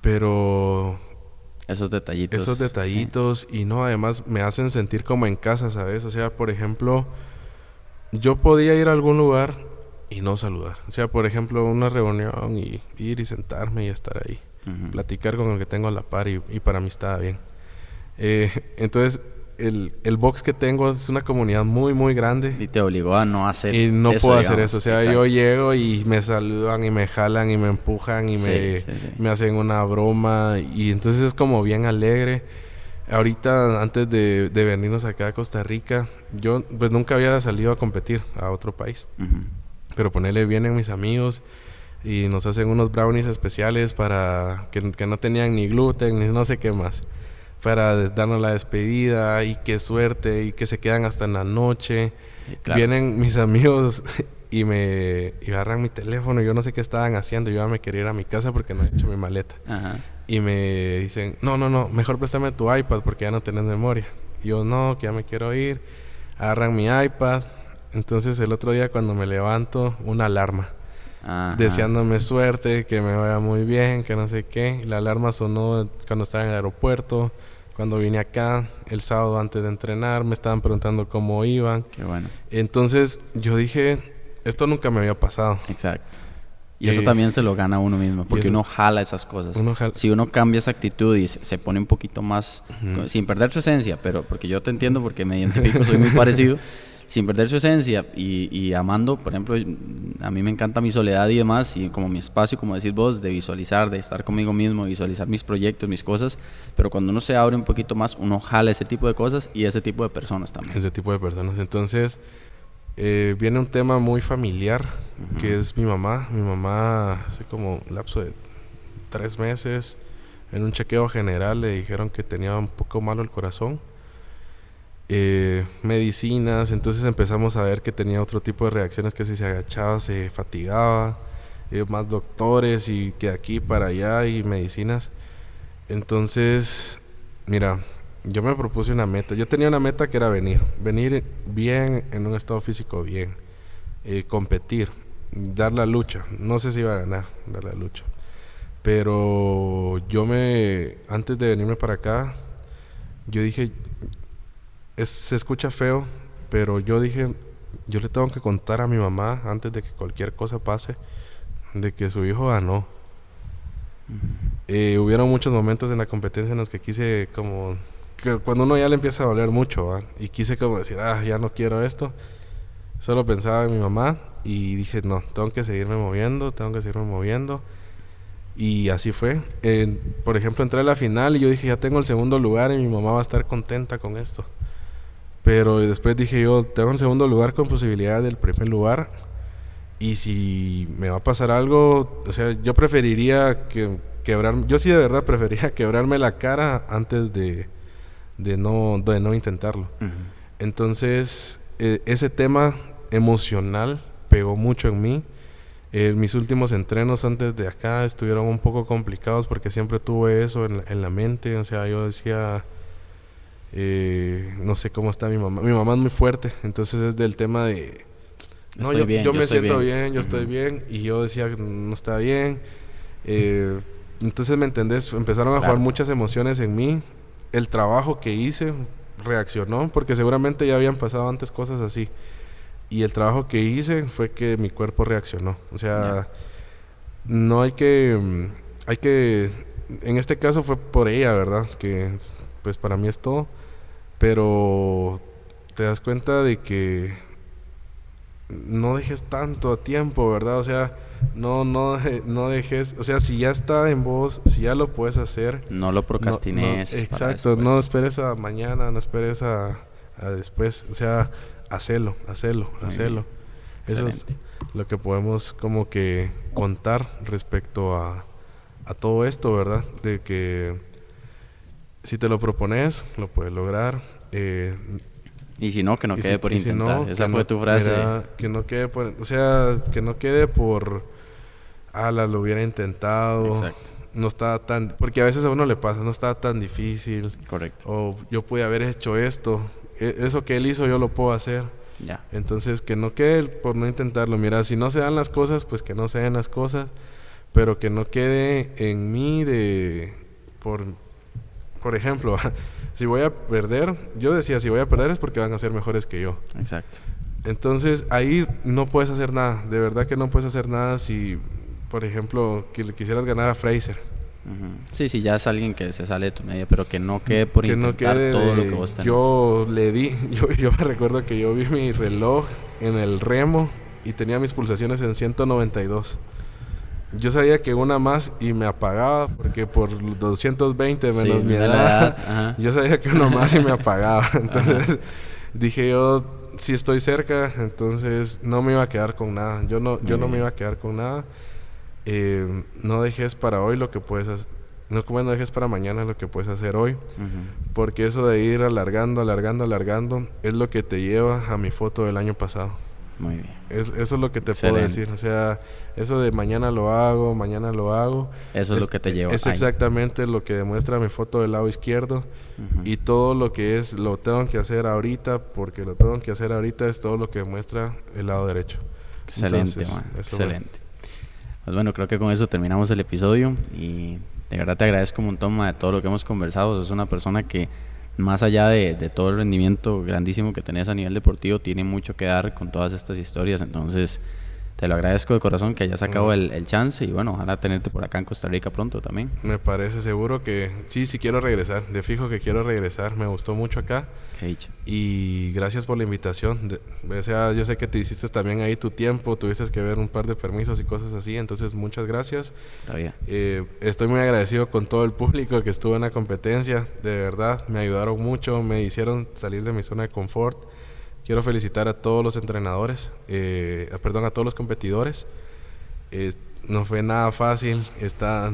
pero... Esos detallitos. Esos detallitos y no, además me hacen sentir como en casa, ¿sabes? O sea, por ejemplo, yo podía ir a algún lugar y no saludar. O sea, por ejemplo, una reunión y ir y sentarme y estar ahí platicar con el que tengo a la par y, para mí está bien. Eh, entonces, el, el, box que tengo es una comunidad muy, muy grande. Y te obligó a no hacer Y no puedo hacer eso. O sea, yo llego y me saludan y me jalan y me empujan y me, me hacen una broma. Y entonces es como bien alegre. Ahorita, antes de, de, venirnos acá a Costa Rica, yo pues nunca había salido a competir a otro país. Pero ponerle bien en mis amigos y nos hacen unos brownies especiales para que, no tenían ni gluten ni no sé qué más. Para darnos la despedida y qué suerte y que se quedan hasta en la noche. Vienen mis amigos y me agarran mi teléfono. Yo no sé qué estaban haciendo. Yo ya me quería ir a mi casa porque no he hecho mi maleta. Y me dicen no no no mejor préstame tu iPad porque ya no tenés memoria. Y yo no que ya me quiero ir. Agarran mi iPad. Entonces el otro día cuando me levanto una alarma deseándome suerte, que me vaya muy bien, que no sé qué. La alarma sonó cuando estaba en el aeropuerto, cuando vine acá, el sábado antes de entrenar, me estaban preguntando cómo iban. Qué bueno. Entonces yo dije, esto nunca me había pasado. Exacto. Y eso también se lo gana uno mismo, porque uno jala esas cosas. Si uno cambia esa actitud y se, pone un poquito más, sin perder su esencia, pero porque yo te entiendo, porque me identifico, soy muy parecido, sin perder su esencia y, y, amando, por ejemplo, a mí me encanta mi soledad y demás, y como mi espacio, como decís vos, de visualizar, de estar conmigo mismo, visualizar mis proyectos, mis cosas, pero cuando uno se abre un poquito más, uno jala ese tipo de cosas y ese tipo de personas también. Ese tipo de personas. Entonces, eh, viene un tema muy familiar, que es mi mamá. Mi mamá, hace como un lapso de tres meses, en un chequeo general le dijeron que tenía un poco malo el corazón. Eh, medicinas, entonces empezamos a ver que tenía otro tipo de reacciones, que si se agachaba se fatigaba, eh, más doctores y que aquí para allá y medicinas. Entonces, mira, yo me propuse una meta. Yo tenía una meta que era venir, venir bien en un estado físico bien, eh, competir, dar la lucha. No sé si iba a ganar, dar la lucha. Pero yo me, antes de venirme para acá, yo dije, se escucha feo, pero yo dije, yo le tengo que contar a mi mamá antes de que cualquier cosa pase, de que su hijo ganó. Eh, hubieron muchos momentos en la competencia en los que quise como que cuando uno ya le empieza a doler mucho y quise como decir ah ya no quiero esto solo pensaba en mi mamá y dije no tengo que seguirme moviendo tengo que seguirme moviendo y así fue. Por ejemplo entré a la final y yo dije ya tengo el segundo lugar y mi mamá va a estar contenta con esto pero después dije yo, tengo un segundo lugar con posibilidad del primer lugar. Y si me va a pasar algo, o sea, yo preferiría que quebrar, yo sí de verdad preferiría quebrarme la cara antes de, de, no, de no intentarlo. Entonces, e, ese tema emocional pegó mucho en mí. Eh, mis últimos entrenos antes de acá estuvieron un poco complicados porque siempre tuve eso en en la mente. O sea, yo decía, eh, no sé cómo está mi mamá. Mi mamá es muy fuerte, entonces es del tema de... No, yo, me siento bien, yo estoy bien. Y yo decía, no está bien. Eh, entonces, ¿me entendés? Empezaron a jugar muchas emociones en mí. El trabajo que hice reaccionó, porque seguramente ya habían pasado antes cosas así. Y el trabajo que hice fue que mi cuerpo reaccionó. O sea, no hay que... Hay que... En este caso fue por ella, ¿verdad? Que pues para mí es todo. Pero te das cuenta de que no dejes tanto tiempo, ¿verdad? O sea, no, no, no dejes, o sea, si ya está en vos, si ya lo puedes hacer. No lo procrastines. exacto, no esperes a mañana, no esperes a, después, o sea, hacelo, hacelo, hacelo. Eso es lo que podemos como que contar respecto a, a todo esto, ¿verdad? De que si te lo propones, lo puedes lograr. Eh, y si no, que no quede por intentar. Esa fue tu frase. que no quede por... O sea, que no quede por... Ah, lo hubiera intentado. Exacto. No estaba tan... Porque a veces a uno le pasa, no estaba tan difícil. Correcto. O yo pude haber hecho esto. E, eso que él hizo yo lo puedo hacer. Ya. Entonces, que no quede por no intentarlo. Mira, si no se dan las cosas, pues que no se den las cosas. Pero que no quede en mí de... Por por ejemplo, si voy a perder, yo decía, si voy a perder es porque van a ser mejores que yo. Exacto. Entonces ahí no puedes hacer nada, de verdad que no puedes hacer nada si, por ejemplo, que le quisieras ganar a Fraser. Sí, sí, ya es alguien que se sale de tu media, pero que no quede por intentar todo lo que vos tenés. Yo le di, yo, yo me recuerdo que yo vi mi reloj en el remo y tenía mis pulsaciones en 192. Yo sabía que una más y me apagaba, porque por 220 menos mi edad, yo sabía que una más y me apagaba. Entonces dije yo, si estoy cerca, entonces no me iba a quedar con nada. Yo no, yo no me iba a quedar con nada. Eh, no dejes para hoy lo que puedes hacer. No, como no dejes para mañana lo que puedes hacer hoy. Porque eso de ir alargando, alargando, alargando, es lo que te lleva a mi foto del año pasado. Muy bien. eso es lo que te puedo decir. O sea, eso de mañana lo hago, mañana lo hago. Eso es, lo que te lleva. Es exactamente lo que demuestra mi foto del lado izquierdo. Y todo lo que es, lo tengo que hacer ahorita, porque lo tengo que hacer ahorita, es todo lo que demuestra el lado derecho. Excelente, Excelente. Pues bueno, creo que con eso terminamos el episodio. Y de verdad te agradezco un montón de todo lo que hemos conversado. Es una persona que más allá de, todo el rendimiento grandísimo que tenés a nivel deportivo, tiene mucho que dar con todas estas historias. Entonces, te lo agradezco de corazón que hayas sacado el, el, chance y bueno, ojalá tenerte por acá en Costa Rica pronto también. Me parece seguro que sí, sí quiero regresar, de fijo que quiero regresar, me gustó mucho acá. Y gracias por la invitación. o sea, yo sé que te hiciste también ahí tu tiempo, tuviste que ver un par de permisos y cosas así, entonces muchas gracias. Eh, estoy muy agradecido con todo el público que estuvo en la competencia, de verdad, me ayudaron mucho, me hicieron salir de mi zona de confort. Quiero felicitar a todos los entrenadores, eh, perdón, a todos los competidores. Eh, no fue nada fácil, está,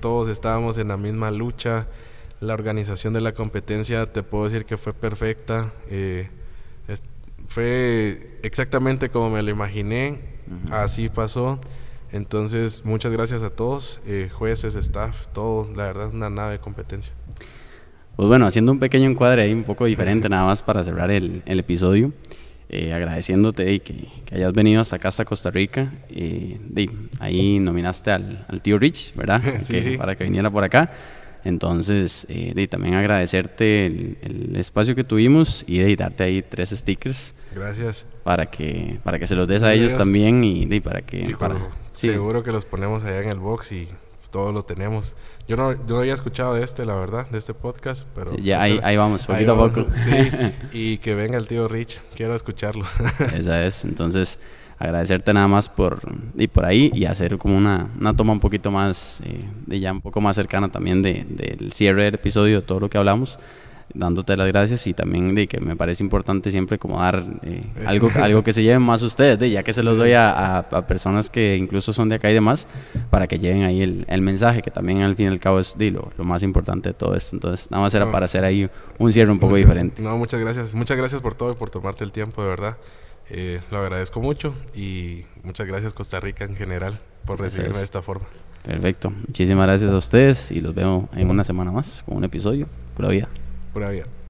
todos estábamos en la misma lucha la organización de la competencia te puedo decir que fue perfecta. Eh, fue exactamente como me lo imaginé. Así pasó. Entonces, muchas gracias a todos, eh, jueces, staff, todo. La verdad una nave de competencia. Pues bueno, haciendo un pequeño encuadre ahí, un poco diferente nada más para cerrar el, episodio. Eh, agradeciéndote que, hayas venido hasta acá, hasta Costa Rica. y ahí nominaste al, tío Rich, ¿verdad? Para que viniera por acá. Entonces, eh, también agradecerte el, espacio que tuvimos y de darte ahí tres stickers. Gracias. Para que, para que se los des a ellos también y, para que... para, Seguro que los ponemos allá en el box y todos lo tenemos. Yo no, yo no había escuchado de este, la verdad, de este podcast, pero... Ya ahí, ahí vamos, poquito a poco. Sí, y que venga el tío Rich, quiero escucharlo. Esa es, entonces agradecerte nada más por y por ahí y hacer como una, una toma un poquito más eh, de ya un poco más cercana también de, del cierre del episodio todo lo que hablamos dándote las gracias y también de que me parece importante siempre como dar eh, algo algo que se lleven más ustedes de, ya que se los doy a, a, personas que incluso son de acá y demás para que lleven ahí el, el mensaje que también al fin y al cabo es de, lo, más importante de todo esto entonces nada más era para hacer ahí un cierre un poco diferente no muchas gracias muchas gracias por todo y por tomarte el tiempo de verdad eh, lo agradezco mucho y muchas gracias Costa Rica en general por recibirme de esta forma. Perfecto. Muchísimas gracias a ustedes y los veo en una semana más con un equisodio. Pura vida. Pura vida.